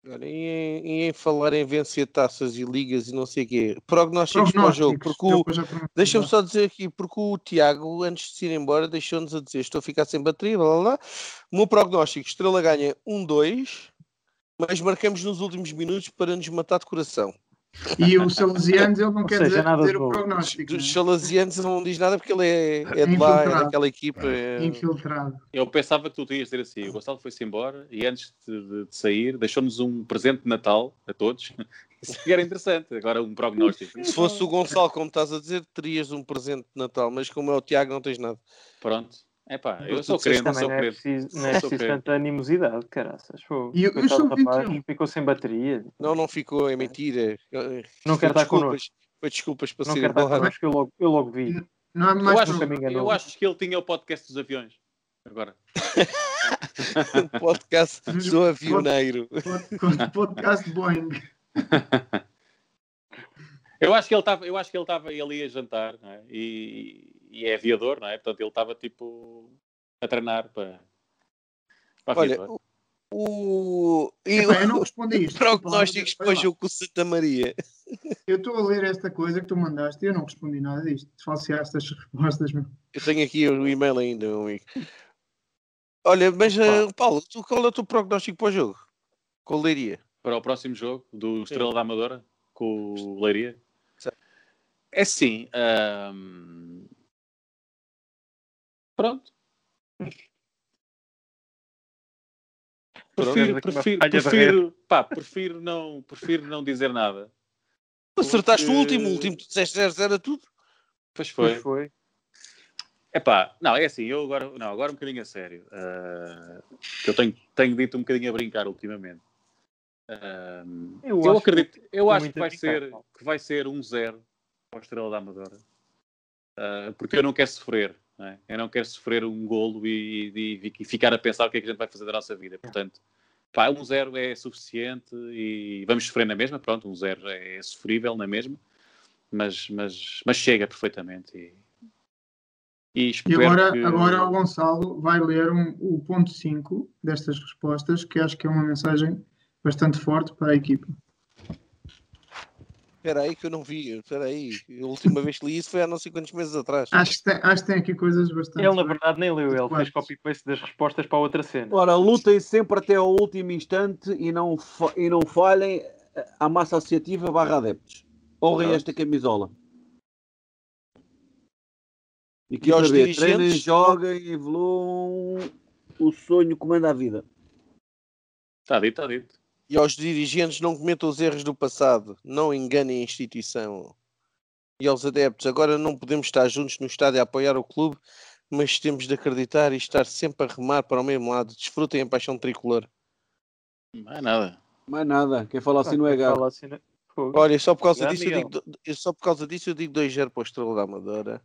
E, em, em falar em vencer taças e ligas e não sei o quê, prognósticos para o jogo, porque o. Deixa-me só dizer aqui, porque o Tiago, antes de se ir embora, deixou-nos a dizer: estou a ficar sem bateria, blá blá blá. O meu prognóstico: Estrela ganha 1-2, mas marcamos nos últimos minutos para nos matar de coração. E o Salesianos, ele não Ou quer seja, dizer, nada dizer o prognóstico. Dos né? Salesianos não diz nada porque ele é, é de lá, é daquela equipa. é- Infiltrado. Eu pensava que tu ias dizer assim: o Gonçalo foi-se embora e antes de, de- sair deixou-nos um presente de Natal a todos. [LAUGHS] Isso era interessante. Agora um prognóstico. Se fosse o Gonçalo, como estás a dizer, terias um presente de Natal, mas como é o Tiago, não tens nada. Pronto. É pá, eu sou crente, eu Também sou não é crente. preciso, não é preciso crente. tanta animosidade, caraças. E eu- eu sou rapaz, 21. ficou sem bateria. Não, não ficou, é mentira. Não Foi quer estar desculpas- connosco. Foi desculpas para Não ser quero estar embora. connosco, eu logo, eu logo vi. Não há Eu mais acho, me problema. enganou. eu acho que ele tinha o podcast dos aviões. Agora. [LAUGHS] podcast [LAUGHS] do avioneiro. Pod- Podcast Boeing. [LAUGHS] Eu acho que ele estava, eu acho que ele estava, ele ia jantar, não é? E, e é aviador, não é? Portanto, ele estava tipo a treinar para, para Olha, aviador. o, o, e Epá, eu não [LAUGHS] respondi isto. prognósticos para o jogo com o Santa Maria. Eu estou a ler esta coisa que tu mandaste e eu não respondi nada disto. Falseaste as respostas, meu. Eu tenho aqui o e-mail ainda, meu amigo. Olha, mas eh, Paulo, tu, qual é o teu prognóstico para o jogo? Com o Leiria? para o próximo jogo do Estrela da Amadora com o Leiria. Certo. É sim. Pronto. Prefiro, prefiro, prefiro, pá, prefiro, não, prefiro não dizer nada. Acertaste o Porque- último, o último, tu disseste 0-0 a tudo. Pois Pois foi. foi. Epá, não, é assim, eu agora, não, agora um bocadinho a sério. ah, que eu tenho, tenho dito um bocadinho a brincar ultimamente. Ah, Eu eu acho acredito, eu foi acho que vai a brincar, ser, que vai ser um zero para o Estrela da Amadora. Ah, porque eu não quero sofrer, é? eu não quero sofrer um golo e, e- e ficar a pensar o que é que a gente vai fazer da nossa vida. Portanto, pá, um zero é suficiente e vamos sofrer na mesma. Pronto, um zero é sofrível na mesma, mas, mas, mas chega perfeitamente. E, e E agora, que... agora o Gonçalo vai ler um- o ponto 5 destas respostas, que acho que é uma mensagem bastante forte para a equipa. Espera aí que eu não vi, espera aí. A última vez que li isso foi há não sei quantos meses atrás. Acho que tem, acho que tem aqui coisas bastante. Ele, na verdade, nem leu. Ele fez copy-paste das respostas para outra cena. Ora, lutem sempre até ao último instante e não, fa- e não falhem à massa associativa barra adeptos. Honrem Pronto. esta camisola. E Equipa aos B, dirigentes? treinem, joguem, evoluam. O sonho comanda a vida. Está dito, está dito. E aos dirigentes não cometam os erros do passado, não enganem a instituição. E aos adeptos, agora não podemos estar juntos no estádio a apoiar o clube, mas temos de acreditar e estar sempre a remar para o mesmo lado. Desfrutem a paixão tricolor. Não é nada. Mais nada. Quem fala assim não é. Fala assim, né? Fogo. Olha, só por causa disso eu digo, só por causa disso eu digo 2-0 para o Estrela da Amadora.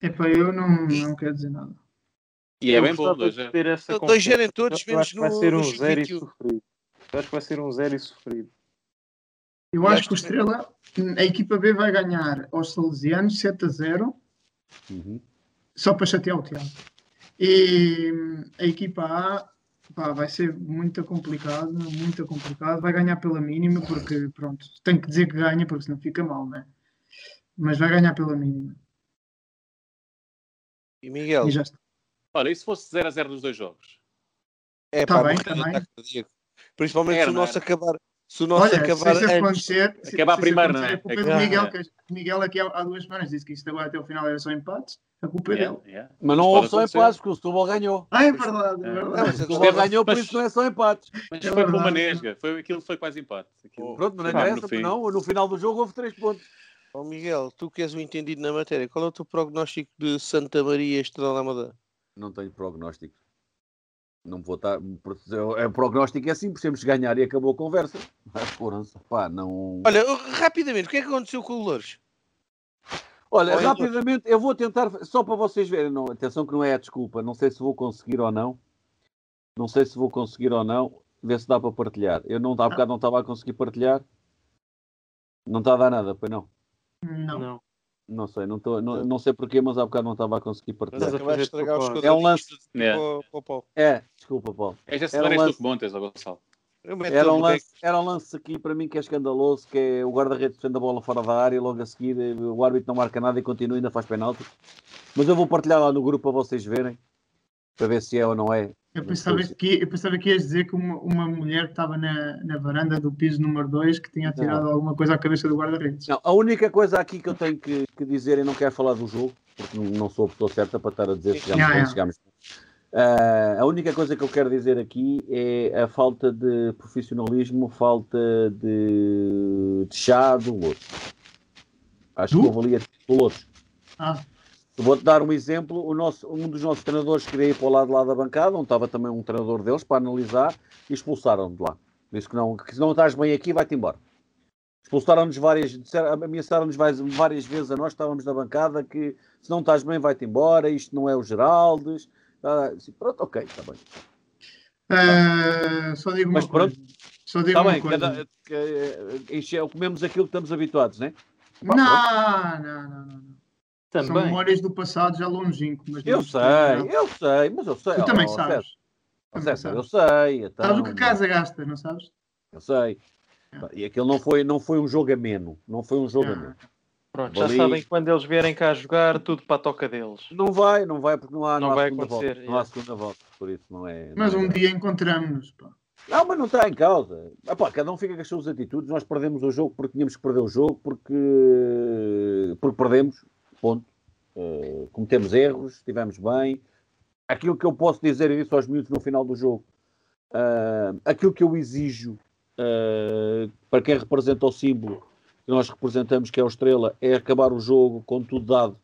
Epá, eu não, não quero dizer nada. E é Eu bem bom, gostava dois de zero. ter essa Dois confiança. zero em todos, menos que vai no- ser no um Chico zero e 21. sofrido. Eu acho que vai ser um zero e sofrido. Eu acho acho que o Estrela, a equipa B vai ganhar aos Salesianos 7 a 0, Uhum. só para chatear o Tiago. E hum, a equipa A pá, vai ser muito complicado, muito complicado. Vai ganhar pela mínima, porque pronto, tem que dizer que ganha, porque senão fica mal, né? Mas vai ganhar pela mínima. E Miguel, E já está. Olha, e se fosse 0 a 0 nos dois jogos? é Tá pá, bem, tá bem. Principalmente se o nosso era? acabar, se o nosso Olha, acabar se antes. acontecer, se- Acabar se primeiro, acontecer, não é? A culpa é É do que- Miguel, é. que o Miguel aqui há, há duas semanas disse que isto agora até o final era só empates. A culpa é Yeah, dele. yeah. Mas não houve só empates, porque o Setúbal ganhou. Ah, é verdade, é É. verdade. Mas O Setúbal ganhou, por isso não é só empates. Mas É foi por uma verdade. nesga. Foi, aquilo foi quase empate. Aquilo- Pronto, mas não interessa, fim. não. No final do jogo houve três pontos. Ó Miguel, tu que és o entendido na matéria, qual é o teu prognóstico de Santa Maria Estrela da Amadora? Não tenho prognóstico. Não vou estar. O prognóstico é simples, temos que ganhar e acabou a conversa. [LAUGHS] Mas, Foram-se. Pá, não. Olha, rapidamente, o que é que aconteceu com o Loures? Olha, Olha, rapidamente, eu vou tentar, só para vocês verem, não, atenção que não é a desculpa, não sei se vou conseguir ou não, não sei se vou conseguir ou não, ver se dá para partilhar. Eu não, há bocado não estava a conseguir partilhar, Não está a dar nada, pois não. Não. Não. Não sei, não, tô, não, não sei porquê, mas há bocado não estava a conseguir Mas partilhar. acabaste de estragar os. É um lance- o- para o Paulo. É, desculpa, Paulo. Esta Era um lance- ó Gonçalo. Era um, lance, era um lance aqui para mim que é escandaloso, que é o guarda-redes defende a bola fora da área e logo a seguir eh, o árbitro não marca nada e continua ainda faz penalti. Mas eu vou partilhar lá no grupo para vocês verem, para ver se é ou não é. Eu pensava, que, eu pensava que ias dizer que uma, uma mulher estava na, na varanda do piso número 2 que tinha atirado alguma coisa à cabeça do guarda-redes. Não, a única coisa aqui que eu tenho que, que dizer e não quero falar do jogo, porque não- não sou a pessoa certa para estar a dizer se chegamos Yeah, bem, yeah. chegamos bem. Ah, a única coisa que eu quero dizer aqui é a falta de profissionalismo, falta de, de chá do Lourdes. Acho Do? que houve ali a do Lourdes. Ah, Vou-te dar um exemplo. O nosso, um dos nossos treinadores queria ir para o lado lá da bancada, onde estava também um treinador deles, para analisar, e expulsaram-no de lá. Disse que, não, que se não estás bem aqui, vai-te embora. Expulsaram-nos várias, ameaçaram-nos várias, várias vezes a nós, estávamos na bancada, que se não estás bem, vai-te embora, isto não é o Geraldes. Ah, pronto, ok, está bem. ah, só digo uma Mas coisa. Só digo Está uma bem, coisa. cada, que, eh, enche- comemos aquilo que estamos habituados, né? Não, não, não, não, não. São Também. memórias do passado já longínquo. Mas Eu sei, eu sei, mas eu sei. Tu ó, também ó, sabes. César, Também César, eu sabes. sei. Então, Sabes o que a casa gasta, não sabes? Eu sei. E aquilo não foi, não foi um jogo ameno. Não foi um jogo Não. ameno. Pronto, já sabem que quando eles vierem cá jogar, tudo para a toca deles. Não vai, não vai, porque não há, Não não há vai segunda acontecer, volta. Não há é. segunda volta, por isso não é. Mas não é um dia encontramos-nos. pá. Não, mas não está em causa. Epá, cada um fica com as suas atitudes. Nós perdemos o jogo porque tínhamos que perder o jogo, porque, porque perdemos. Ponto. Eh, cometemos erros, estivemos bem. Aquilo que eu posso dizer, e aos minutos no final do jogo, ah, aquilo que eu exijo ah, para quem representa o símbolo que nós representamos, que é o Estrela, é acabar o jogo com tudo dado,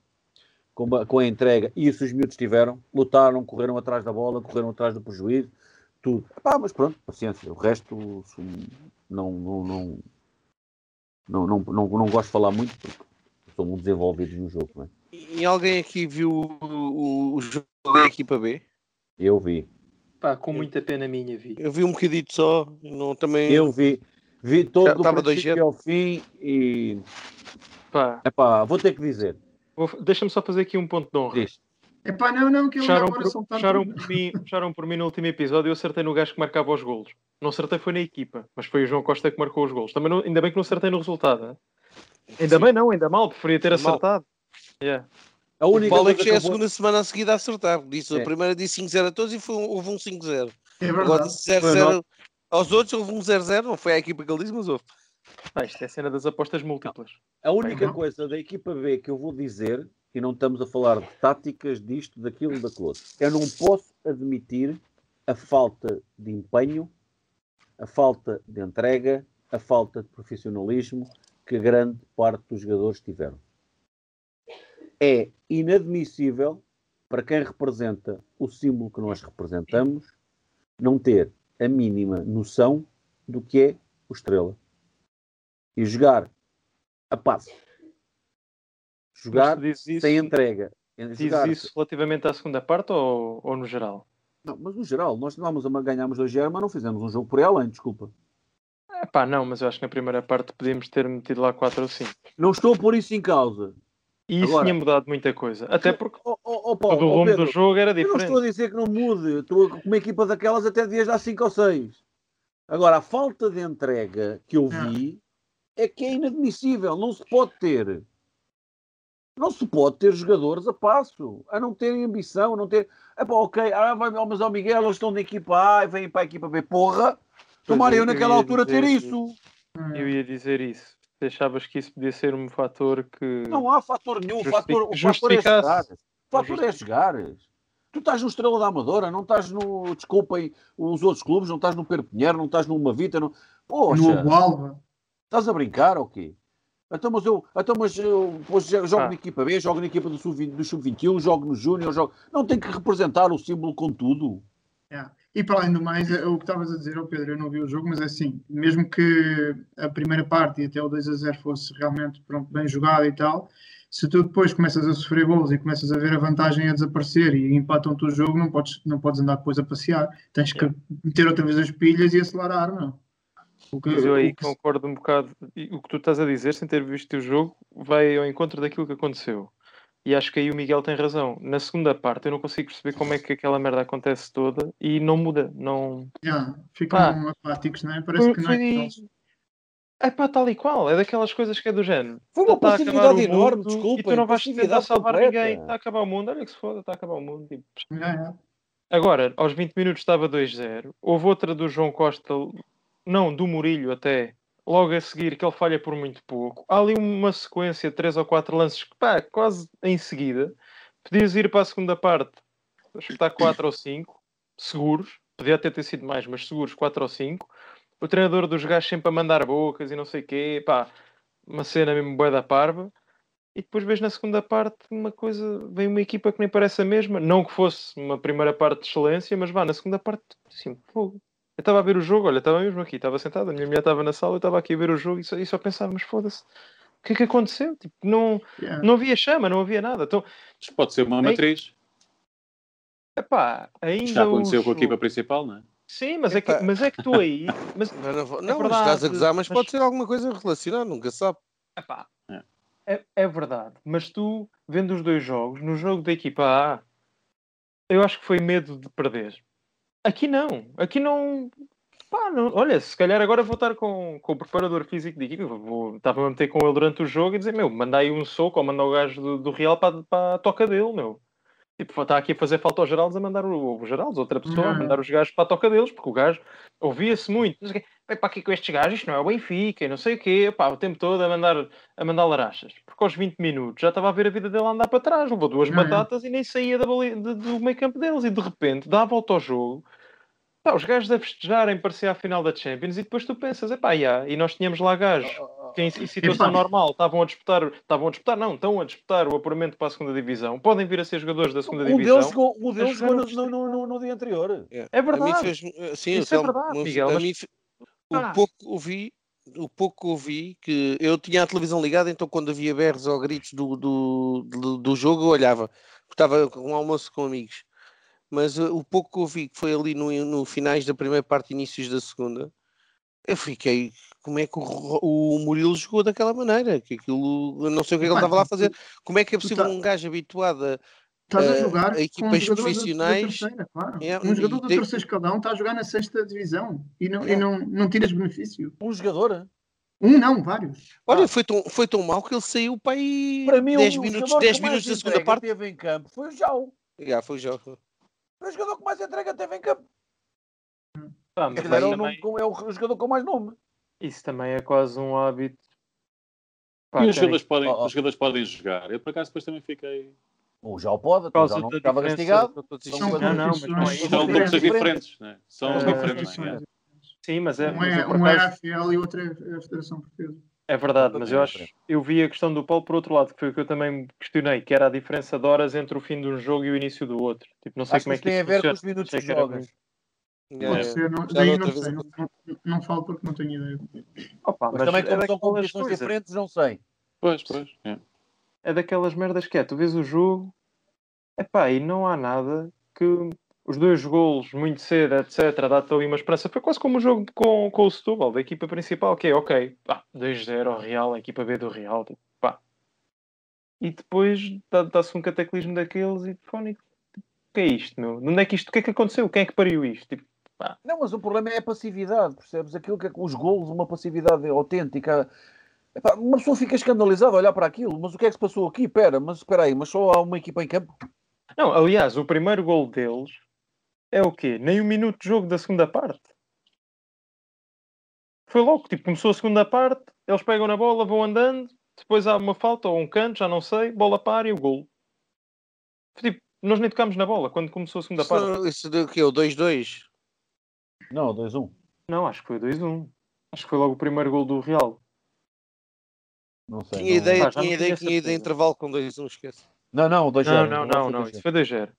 com a, com a entrega. E isso os miúdos tiveram. Lutaram, correram atrás da bola, correram atrás do prejuízo tudo. Pá, mas pronto, paciência. O resto não, não, não, não, não, não, não gosto de falar muito porque são muito desenvolvidos no jogo. Não é? E alguém aqui viu o, o, o jogo da equipa B? Eu vi, Pá, com muita pena minha, vi. Eu vi um bocadito só, não também. eu vi, vi todo Já dois princípio ao fim e Pá, epá, vou ter que dizer. deixa-me só fazer aqui um ponto de honra. Diz. Epá, não, não, que ele Puxaram agora por, soltar puxaram, tudo. por mim, puxaram por mim no último episódio eu acertei no gajo que marcava os golos. Não acertei foi na equipa, mas foi o João Costa que marcou os golos. Também não- ainda bem que não acertei no resultado. hein? Ainda bem não, ainda mal, preferia ter Mal. acertado. Yeah. A O única Paulo é coisa que que já é a segunda semana a seguir a acertar. Disse, É. A primeira disse 5-0 a todos e foi, um- houve um 5-0. É Agora verdade. disse 0-0 aos outros, houve um 0-0. Não foi a equipa que ele disse, mas houve. Pá, isto é a cena das apostas múltiplas. A única Bem, coisa da equipa B que eu vou dizer, e não estamos a falar de táticas, disto, daquilo, daquilo eu não posso admitir a falta de empenho, a falta de entrega, a falta de profissionalismo que grande parte dos jogadores tiveram. É inadmissível para quem representa o símbolo que nós representamos não ter a mínima noção do que é o Estrela. E jogar a passo. Jogar isso, sem entrega. dizes Jogar- isso relativamente à segunda parte ou, ou no geral? Não, mas no geral, nós vamos a ganhámos 2-0, mas não fizemos um jogo por aí além, desculpa. Pá, não, mas eu acho que na primeira parte podíamos ter metido lá 4 ou 5. Não estou a pôr isso em causa. E isso Agora- tinha mudado muita coisa. Até porque Oh, oh, oh, o Paulo, oh, rumo Pedro, do jogo era eu não diferente. estou a dizer que não mude. Estou com uma equipa daquelas até devias dar 5 ou 6. Agora, a falta de entrega que eu vi é que é inadmissível. Não se pode ter. Não se pode ter jogadores a passo, a não terem ambição, a não ter. Epá, ok, ah, vai, oh, mas ao Miguel, eles estão na equipa A e vêm para a equipa B. Porra! Tomara é, eu eu naquela ia altura ter isso. Eu ia dizer isso. Se achavas que isso podia ser um fator que. Não há fator nenhum. Justi- fator, o fator é chegar. O fator é chegar. Tu estás no Estrela da Amadora, não estás no. Desculpem os outros clubes, não estás no Pedro Pinheiro, não estás no Mavita. Não... No Poxa, Alba. estás a brincar ou quê? Então, mas eu, então, mas eu depois jo- jogo Ah. na equipa B, jogo na equipa do Sub-20 do Sub-21, jogo no Júnior, jogo. Não tem que representar o símbolo com tudo. E para além do mais, é o que estavas a dizer, oh Pedro, eu não vi o jogo, mas é assim, mesmo que a primeira parte e até o 2 a 0 fosse realmente pronto, bem jogado e tal, se tu depois começas a sofrer gols e começas a ver a vantagem a desaparecer e empatam-te o jogo, não podes, não podes andar depois a passear. Tens que meter outra vez as pilhas e acelerar, não. O que, Mas eu aí o que- concordo um bocado. E O que tu estás a dizer, sem ter visto o jogo, vai ao encontro daquilo que aconteceu. E acho que aí o Miguel tem razão. Na segunda parte, eu não consigo perceber como é que aquela merda acontece toda e não muda. Não. já, ficam Pá. apáticos, não é? Parece Foi, que não é foi... É pá, tal e qual. É daquelas coisas que é do género. Foi uma passividade o enorme, mundo desculpa. E tu não vais tentar salvar completa. ninguém. Está a acabar o mundo. Olha que se foda, está a acabar o mundo. Tipo. Agora, aos 20 minutos estava 2-0. Houve outra do João Costa, não, do Murilho até, logo a seguir, que ele falha por muito pouco. Há ali uma sequência de 3 ou 4 lances que, pá, quase em seguida. Podias ir para a segunda parte, acho que está 4 ou 5, seguros. Podia até ter sido mais, mas seguros 4 ou 5. O treinador dos gajos sempre a mandar bocas e não sei o quê, pá, uma cena mesmo bué da parva. E depois vês na segunda parte uma coisa, vem uma equipa que nem parece a mesma, não que fosse uma primeira parte de excelência, mas vá, na segunda parte, assim, fogo. Eu estava a ver o jogo, olha, estava mesmo aqui, estava sentado, a minha mulher estava na sala, eu estava aqui a ver o jogo e só, e só pensava, mas foda-se, o que é que aconteceu? Tipo, não, Yeah. não havia chama, não havia nada. Então, Isto pode ser uma matriz. epá, ainda Já aconteceu os- com a equipa principal, não é? Sim, mas é, que, mas é que tu aí, mas, [LAUGHS] não, É não, mas verdade, estás a gozar, mas, mas- pode ser alguma coisa relacionada, nunca se sabe. Epá, É. é, é verdade, mas tu, vendo os dois jogos, no jogo da equipa A, eu acho que foi medo de perder. Aqui não, aqui não. Pá, não- olha, se calhar agora vou estar com, com o preparador físico de equipa, vou- vou, estava a meter com ele durante o jogo e dizer: Meu, manda aí um soco ou manda o gajo do, do Real para, para a toca dele, meu. Tipo, está aqui a fazer falta aos Geraldos a mandar o, o outra pessoa, a mandar os gajos para a toca deles, porque o gajo ouvia-se muito. Não sei quê, Vai para aqui com estes gajos, isto não é o Benfica, não sei o quê, pá, o tempo todo a mandar, a mandar larachas. Porque aos 20 minutos já estava a ver a vida dele andar para trás, levou duas é. batatas e nem saía da bali- de- do meio campo deles. E de repente dá a volta ao jogo, pá, os gajos a festejarem, parecia a final da Champions, e depois tu pensas, é pá, e nós tínhamos lá gajos que em, em situação Epá. normal estavam a disputar, estavam a disputar, não, estão a disputar o apuramento para a segunda divisão, podem vir a ser jogadores da segunda Um divisão. um deles jogar jogou no no, no, no, no dia anterior. É. É verdade. fez, sim, Isso é verdade, Miguel, mas- mim Pá. o pouco que ouvi, o pouco que ouvi, que eu tinha a televisão ligada, então quando havia berros ou gritos do, do, do, do jogo, eu olhava, porque estava com um almoço com amigos. Mas uh, o pouco que ouvi, que foi ali no, no finais da primeira parte, inícios da segunda, eu fiquei, como é que o, o Murilo jogou daquela maneira? Que aquilo, eu não sei o que é que ele estava lá a fazer. Como é que é possível tá- um gajo habituado a. Estás a Eh, jogar equipas da- profissionais- Da terceira, claro. É, um jogador do terceiro escalão está a jogar na sexta divisão e não, É. e não, não tiras benefício. Um jogador. Um não, vários. Olha, Ah. foi, tão, foi tão mal que ele saiu para aí Para mim, 10 o, minutos, o jogador 10 que mais minutos da segunda parte. teve em campo foi o Jau. Já, foi já. Foi o jogador que mais entrega teve em campo. Mas calhar é o, também- nome com- é o jogador com mais nome. Isso também é quase um hábito. Pá, e os jogadores, podem, Oh, oh. os jogadores podem jogar. Eu, por acaso, depois também fiquei. O Jau pode, por já não estava castigado. São Não, não, mas não é competições isso. São diferentes. coisas diferentes, né? São Ah, diferentes. competições né? Sim, mas é, Um mas é, um é a AFL e outro é a Federação Portuguesa. É verdade, mas eu acho eu vi a questão do Paulo por outro lado, que foi o que eu também questionei, que era a diferença de horas entre o fim de um jogo e o início do outro. Tipo, não sei Acho que como é isso que tem a isso ver com os minutos que jogas. muito- É, Pode ser, não, daí da não sei, não, não, não falo porque não tenho ideia. Opa, Mas, também, como é são daquelas competições diferentes, não sei. Pois, pois. é. é daquelas merdas que é, tu vês o jogo, epá, e não há nada que os dois golos muito cedo, etc, dá-te ali uma esperança. Foi quase como o jogo com, com o Setúbal, da equipa principal, que é, ok, pá, 2-0 ao Real, a equipa B do Real, tipo, pá. E depois dá- dá-se um cataclismo daqueles e, fónico, o que é isto, meu? Onde é que isto, o que é que aconteceu? Quem é que pariu isto? Tipo, Não, mas o problema é a passividade, percebes? Aquilo que é com os golos, uma passividade autêntica. Epá, uma pessoa fica escandalizada a olhar para aquilo, mas o que é que se passou aqui? Espera, mas espera aí, mas só há uma equipa em campo? Não, aliás, o primeiro gol deles é o quê? Nem um minuto de jogo da segunda parte. Foi logo, tipo, começou a segunda parte, eles pegam na bola, vão andando, depois há uma falta ou um canto, já não sei, bola para e o gol. Tipo, nós nem tocámos na bola quando começou a segunda parte. Isso, isso deu o quê? O 2-2? Não, 2-1. Não, acho que foi 2-1. Acho que foi logo o primeiro gol do Real. Não sei. Tinha não... ideia, não tinha ideia tinha que em certeza. intervalo com 2-1, esquece. Não, não, 2-0. Não, não, não, não, isso foi 2-0.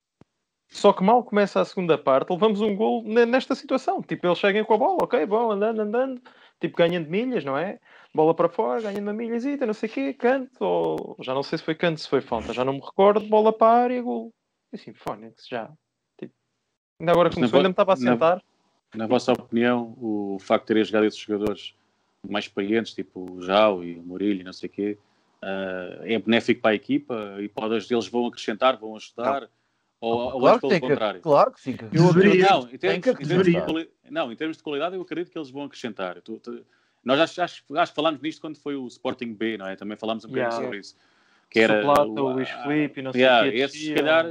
Só que mal começa a segunda parte, levamos um gol ne- nesta situação. Tipo, eles chegam com a bola, ok, bom, andando, andando, tipo, ganhando milhas, não é? Bola para fora, ganhando uma milhazita, não sei o quê, canto, ou já não sei se foi canto, se foi falta, já não me recordo, bola para a área, gol. E assim, Fónix, já. Tipo, ainda agora Mas começou, ainda me estava a bo- na- sentar. na vossa opinião, o facto de terem jogado esses jogadores mais experientes, tipo o Jao e o Murilho e não sei o quê, uh, é benéfico para a equipa e pode, eles vão acrescentar, vão ajudar? Ou, ou claro, pelo que tem contrário? Que, claro que sim. Eu deveria. Não, em termos, que em termos de não, em termos de qualidade, eu acredito que eles vão acrescentar. Tu- tu- nós acho, acho, acho que falámos nisto quando foi o Sporting B, não é? Também falámos um bocadinho Yeah. sobre isso. Que era Soplata, o- o Luís Filipe, não sei yeah, o quê, Esses, se calhar,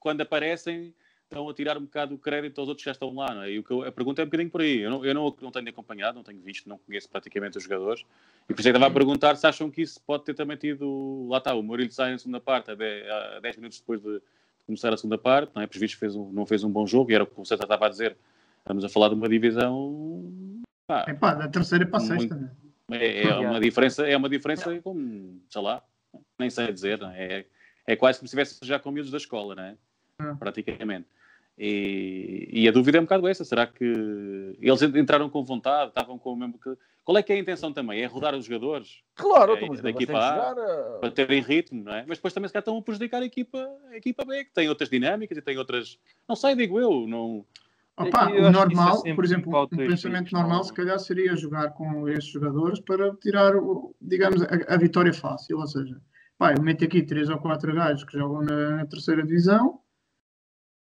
quando aparecem, estão a tirar um bocado o crédito aos outros que já estão lá, não é? E o que eu- a pergunta é um bocadinho por aí. Eu não, eu não, não tenho acompanhado, não tenho visto, não conheço praticamente os jogadores. E por isso é que estava a perguntar se acham que isso pode ter também tido. Lá está, o Mourinho sai na segunda parte, a 10, a 10 minutos depois de começar a segunda parte, não é? Por vistos fez um, não fez um bom jogo e era o que o Santa estava a dizer. Estamos a falar de uma divisão. pá, Epá, da terceira para a sexta, né? é, é uma diferença, é uma diferença como, sei lá, nem sei dizer, não é? É, é quase como se estivesse já com miúdos da escola, não é? Praticamente. E, e a dúvida é um bocado essa, será que eles entraram com vontade, estavam com o mesmo que... Qual é que é a intenção também? É rodar os jogadores Claro, É, então, mas da eles têm que equipa A, jogar, eh, para terem ritmo, não é? Mas depois também se calhar estão a prejudicar a equipa, a equipa B, que tem outras dinâmicas e tem outras... Não sei, digo eu, não... Opa, Eu o é normal, sempre por exemplo, um pensamento normal não- se calhar seria jogar com estes jogadores para tirar, digamos, a, a vitória fácil. Ou seja, pá, eu meto aqui três ou quatro gajos que jogam na, na terceira divisão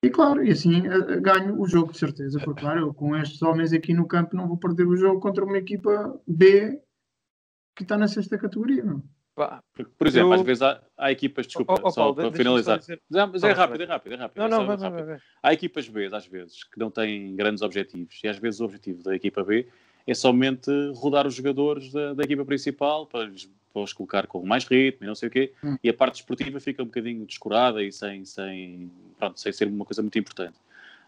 e claro, e assim a- a- ganho o jogo de certeza, porque claro, eu com estes homens aqui no campo não vou perder o jogo contra uma equipa B que está na sexta categoria. Não? Por exemplo, Eu- às vezes há, há equipas, desculpa, Ó, ó, só Paulo, para finalizar. dizer- mas é Fala, rápido, é rápido, é rápido. Não, é não, vai, vai, rápido. vai, vai. Há equipas B, às vezes, que não têm grandes objetivos. E às vezes o objetivo da equipa B é somente rodar os jogadores da, da equipa principal para os, para os colocar com mais ritmo e não sei o quê. Hum. E a parte esportiva fica um bocadinho descurada e sem, sem, pronto, sem ser uma coisa muito importante.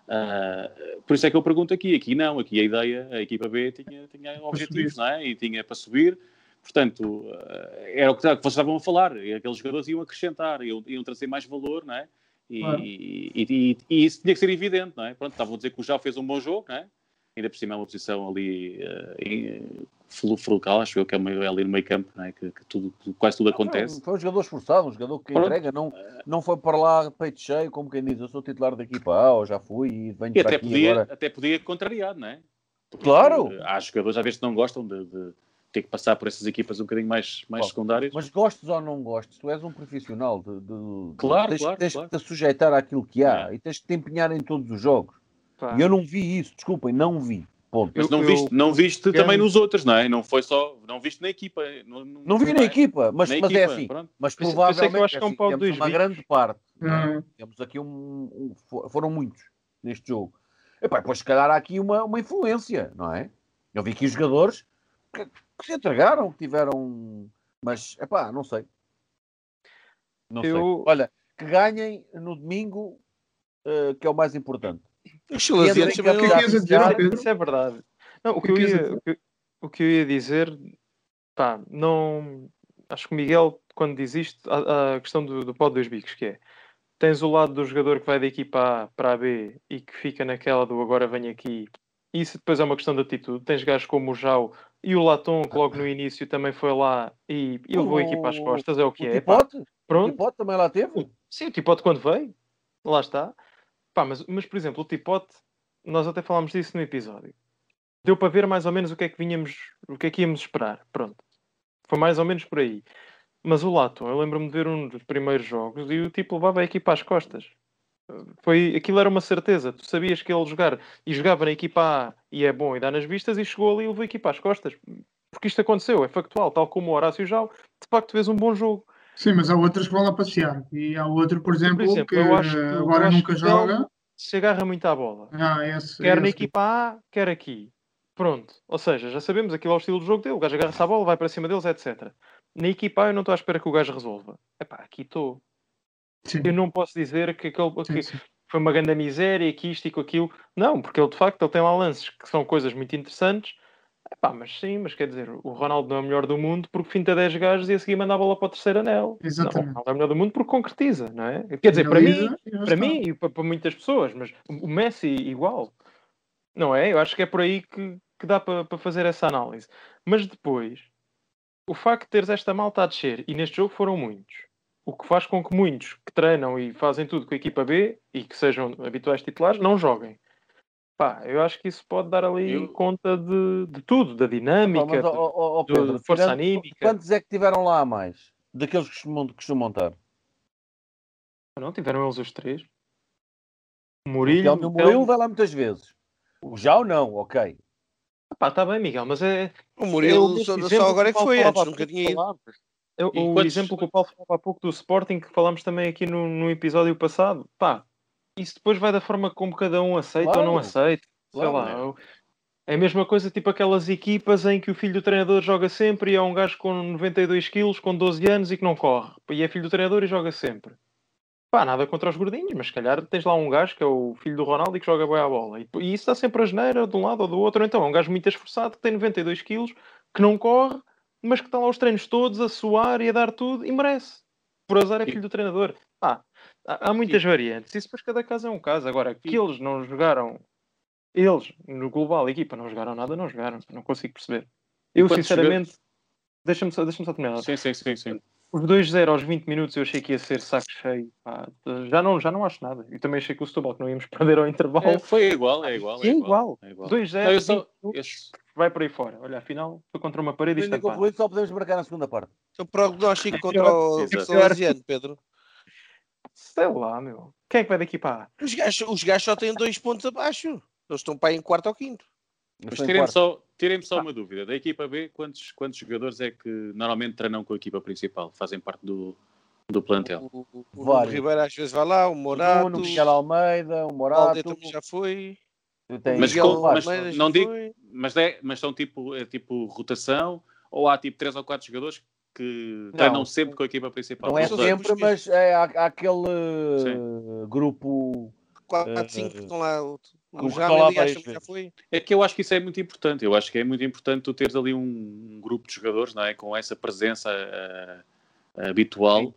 Ah, por isso é que eu pergunto aqui. Aqui não, aqui a ideia, a equipa B tinha, tinha objetivos, não é? E tinha para subir. Portanto, ah, era o que, vocês estavam a falar. Aqueles jogadores iam acrescentar, iam, iam trazer mais valor, não é? E, Claro. e, e- e isso tinha que ser evidente, não é? Pronto, estavam a dizer que o Jao fez um bom jogo, não é? Ainda por cima é uma posição ali uh, frugal, acho eu que é meio, é ali no meio campo, não é? Que, que tudo, quase tudo acontece. Foi, foi um jogador esforçado, um jogador que Pronto. entrega, não, não foi para lá peito cheio, como quem diz, eu sou titular da equipa A, ou já fui e venho E para até aqui podia, agora. até podia contrariado, não é? Porque, Claro. Há jogadores às vezes que não gostam de, de ter que passar por essas equipas um bocadinho mais, mais Bom, secundárias. Mas gostes ou não gostes, tu és um profissional. De, de- Claro, tens, claro, tens claro. que te sujeitar àquilo que há É. e tens que te empenhar em todos os jogos. Pá. E eu não vi isso, desculpem, não vi. Ponto. Mas eu- não eu- viste, não viste também nos outros, não é? Não foi só. Não viste na equipa. Não, Não vi na é? equipa, mas, Na mas é equipa, assim. pronto. Mas isso é que eu provavelmente acho que é um assim, pau de temos uma grande parte. não é? Ah, Temos aqui um, um- fo- Foram muitos neste jogo. Epá, depois, se calhar, há aqui uma, uma influência, não é? Eu vi aqui jogadores que, que se entregaram, que tiveram. Mas, epá, não sei. Não sei. Eu- Olha, que ganhem no domingo, eh, que é o mais importante. Os chilenos? Isso é verdade. Não, o, O que eu ia, dizer? o, que, o que eu ia dizer, pá, não. Acho que o Miguel, quando diz isto, a, a questão do, do pau de dois bicos, que é tens o lado do jogador que vai da equipa A para a B e que fica naquela do agora venho aqui. Isso depois é uma questão de atitude. Tens gajos como o Jao e o Latom, que logo no início também foi lá e, e levou a equipa às O- costas, é o que o é. pá. Tipote? O Pronto, Tipote também lá teve? Sim, o Tipote quando veio, lá está. Pá, mas, mas, por exemplo, o Tipote, nós até falámos disso no episódio. Deu para ver mais ou menos o que é que vinhamos, o que é que íamos esperar. Pronto. Foi mais ou menos por aí. Mas o Lato, eu lembro-me de ver um dos primeiros jogos e o tipo levava a equipa às costas. Foi, aquilo era uma certeza. Tu sabias que ele jogar e jogava na equipa A e é bom e dá nas vistas e chegou ali e levou a equipa às costas. Porque isto aconteceu, é factual, tal como o Horácio Jao, de facto fez um bom jogo. Sim, mas há outros que vão lá passear. E há outro, por exemplo, exemplo, que que- agora nunca que joga. Se agarra muito à bola. Ah, esse, Quer na esse. equipa A, quer aqui. Pronto. Ou seja, já sabemos aquilo é o estilo de jogo dele. O gajo agarra-se à bola, vai para cima deles, etc. Na equipa A eu não estou à espera que o gajo resolva. Epá, aqui estou. Eu não posso dizer que, aquele, que sim. foi uma grande miséria, que isto e que aquilo. Não, porque ele de facto ele tem lá lances que são coisas muito interessantes. Epá, mas sim, mas quer dizer, o Ronaldo não é o melhor do mundo porque finta 10 gajos e a seguir manda a bola para o terceiro anel. Não, o Exatamente. Ronaldo é o melhor do mundo porque concretiza, não é? Quer dizer, para mim, e para mim e para muitas pessoas, mas o Messi igual, não é? Eu acho que é por aí que, que dá para, para fazer essa análise. Mas depois, o facto de teres esta malta a descer, e neste jogo foram muitos, o que faz com que muitos que treinam e fazem tudo com a equipa B e que sejam habituais titulares não joguem. Pá, eu acho que isso pode dar ali Eu- conta de, de tudo, da Pá, dinâmica, ó, do- Pedro, de força tirando- anímica. quantos é que tiveram lá a mais? Daqueles que costumam, costumam estar? Não, tiveram eles os três. Murilo, o o Murilo Telmo- vai lá muitas vezes. O Jao não, ok. Pá, está bem, Miguel, mas é, O Murilo Eu- só, só exemplo agora é que foi, antes nunca tinha ido. É o quantos- exemplo que o Paulo falava há pouco do Sporting, que falámos também aqui no, no episódio passado. Pá, isso depois vai da forma como cada um aceita ou não Claro. aceita. Claro, Sei lá. né? É a mesma coisa, tipo aquelas equipas em que o filho do treinador joga sempre e é um gajo com 92 quilos, com 12 anos e que não corre. E é filho do treinador e joga sempre. Pá, nada contra os gordinhos, mas se calhar tens lá um gajo que é o filho do Ronaldo e que joga bem a bola. E, e isso dá sempre a geneira de um lado ou do outro. Então é um gajo muito esforçado que tem 92 quilos, que não corre, mas que está lá os treinos todos a suar e a dar tudo e merece. Por azar é filho do treinador. Pá, há, há muitas variantes. Isso depois cada caso é um caso. Agora, que eles não jogaram, eles, no global, a equipa, não jogaram nada, não jogaram. Não consigo perceber. Eu, sinceramente, deixa-me só, deixa só terminar. Sim, sim, sim, sim. Os 2-0 aos 20 minutos eu achei que ia ser saco cheio. pá. Já, não, já não acho nada. E também achei que o Setúbal que não íamos [LAUGHS] perder ao intervalo. É, foi igual, é igual. É igual. É igual. 2-0, Não, eu 20 só- minutos, eu- vai por aí fora. Olha, afinal foi contra uma parede e Ainda estampado. concluído, só podemos marcar na segunda parte. Então, prognóstico contra pior, o exato. Salesiano, Pedro. Sei lá, meu. Quem é que vai daqui para A? Os gajos, os gajos só têm dois pontos abaixo. Eles estão para aí em quarto ou quinto. Mas tirem-me só, tirem só Ah. uma dúvida. Da equipa B, quantos, quantos jogadores é que normalmente treinam com a equipa principal? Fazem parte do, do plantel? O, o, o Vários. Ribeiro às vezes vai lá, o O Morato, Nuno, Miguel Almeida, o o Morato. Alde também já foi, Mas com- mas não digo-. Mas, é, mas são tipo, é tipo rotação ou há tipo três ou quatro jogadores que Não. treinam sempre com a equipa principal? Não é sempre, mas é, há, há aquele grupo. quatro, Eh, cinco que estão lá. O, que o estão lá Jamel que já foi. É que eu acho que isso é muito importante. Eu acho que é muito importante tu teres ali um, um grupo de jogadores, não é? Com essa presença eh, habitual. Sim.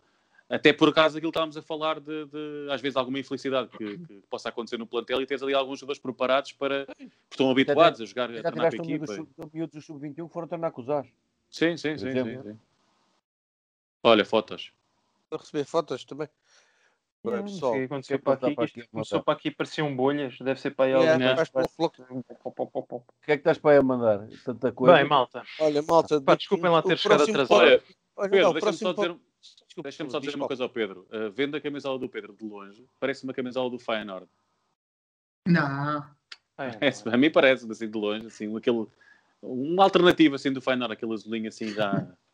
Até por causa daquilo que estávamos a falar de, de, às vezes, alguma infelicidade que, que possa acontecer no plantel e teres ali alguns jogadores preparados para. que estão habituados a jogar, a Já treinar tiveste com a um equipa. sub- miúdos do sub-21 que foram treinar com os. Sim, sim, sim, sim, sim. Olha, fotos. Para receber fotos também. Não, pessoal. o que aconteceu para é que aqui, para aqui a começou para aqui, pareciam bolhas, deve ser para aí Yeah, alguém. para o que é que estás para aí a mandar? Tanta coisa. Bem, malta, Olha, malta. Pá, desculpem lá ter chegado atrasado. Olha, Pedro, deixa-me só dizer, Desculpa, deixa só diz, dizer uma coisa ao Pedro. Uh, vendo a camisola do Pedro de longe, parece uma camisola do Feyenoord. Não. É, a mim parece, assim, de longe, assim, aquele, uma alternativa assim do Feyenoord, aquele azulinho assim já. [LAUGHS]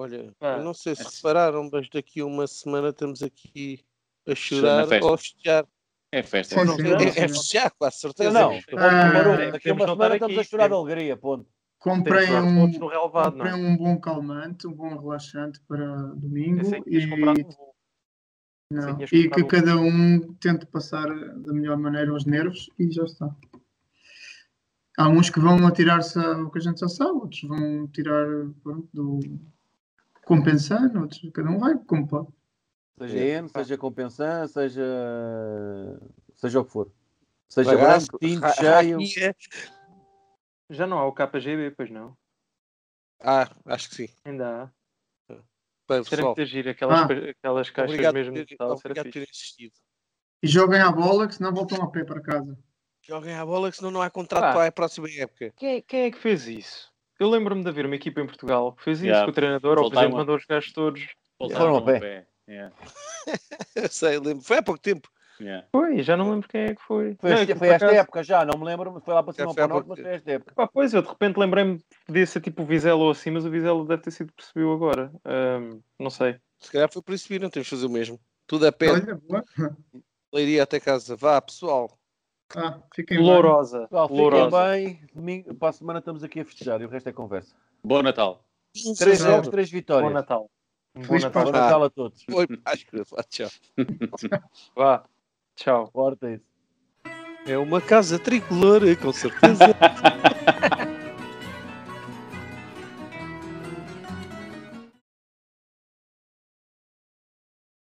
Olha, Ah, eu não sei se assim. repararam, mas daqui a uma semana estamos aqui a Na chorar ou a festejar. É festa. Sim, é Não, sim, é, é festejar, com a certeza. Não, Temos- Ah, Daqui a uma não semana estamos aqui, a chorar de alegria, ponto. Comprei um, relevado, não comprei é? um bom calmante, um bom relaxante para domingo Pensei que e, um não, tinhas e que um- cada um tente passar da melhor maneira os nervos e já está. Há uns que vão atirar-se ao que a gente já sabe, outros vão tirar pronto, do compensando, outros cada um vai como pode. Seja É. N, seja compensando, seja. seja o que for. Seja branco, tinto, cheio. raquia. Já não há o KGB, pois não. Ah, acho que sim. Ainda há. Bem, Será pessoal, que agir aquelas, Ah. aquelas caixas obrigado, mesmo de metal, será obrigado por fixe. ter assistido. E joguem à bola, que senão voltam a pé para casa. Joguem a bola, que senão não há contrato Pá. para a próxima época. Quem, é- quem é que fez isso? Eu lembro-me de haver uma equipa em Portugal que fez isso, Yeah. que o treinador, ou o Voltaram presidente, a- mandou os gajos todos. Voltaram Foram ao pé. [LAUGHS] Eu sei, lembro. Foi há pouco tempo. yeah. Foi, já não lembro quem é que foi. Foi, Não, foi por esta acaso- época já, não me lembro, mas foi lá para cima para o norte, mas foi esta época. Pá, pois, eu de repente lembrei-me que podia ser tipo o Vizela ou assim, mas o Vizela deve ter sido percebeu agora. Ahm, não sei. Se calhar foi por isso que viram, temos de fazer o mesmo. Tudo a pé, Olha, boa. leiria até casa. Vá, pessoal. Ah, fiquem bem. Lourosa. Pessoal, fiquem Lourosa. bem. Domingo, para a semana estamos aqui a festejar e o resto é conversa. Bom Natal. Três jogos, três Bom vitórias. Natal. Um bom Feliz Natal. Bom Ah. Natal a todos. Oi, Páscoa. [LAUGHS] Vá, tchau. Vá. Tchau. Corta isso. É uma casa tricolor, com certeza. [LAUGHS]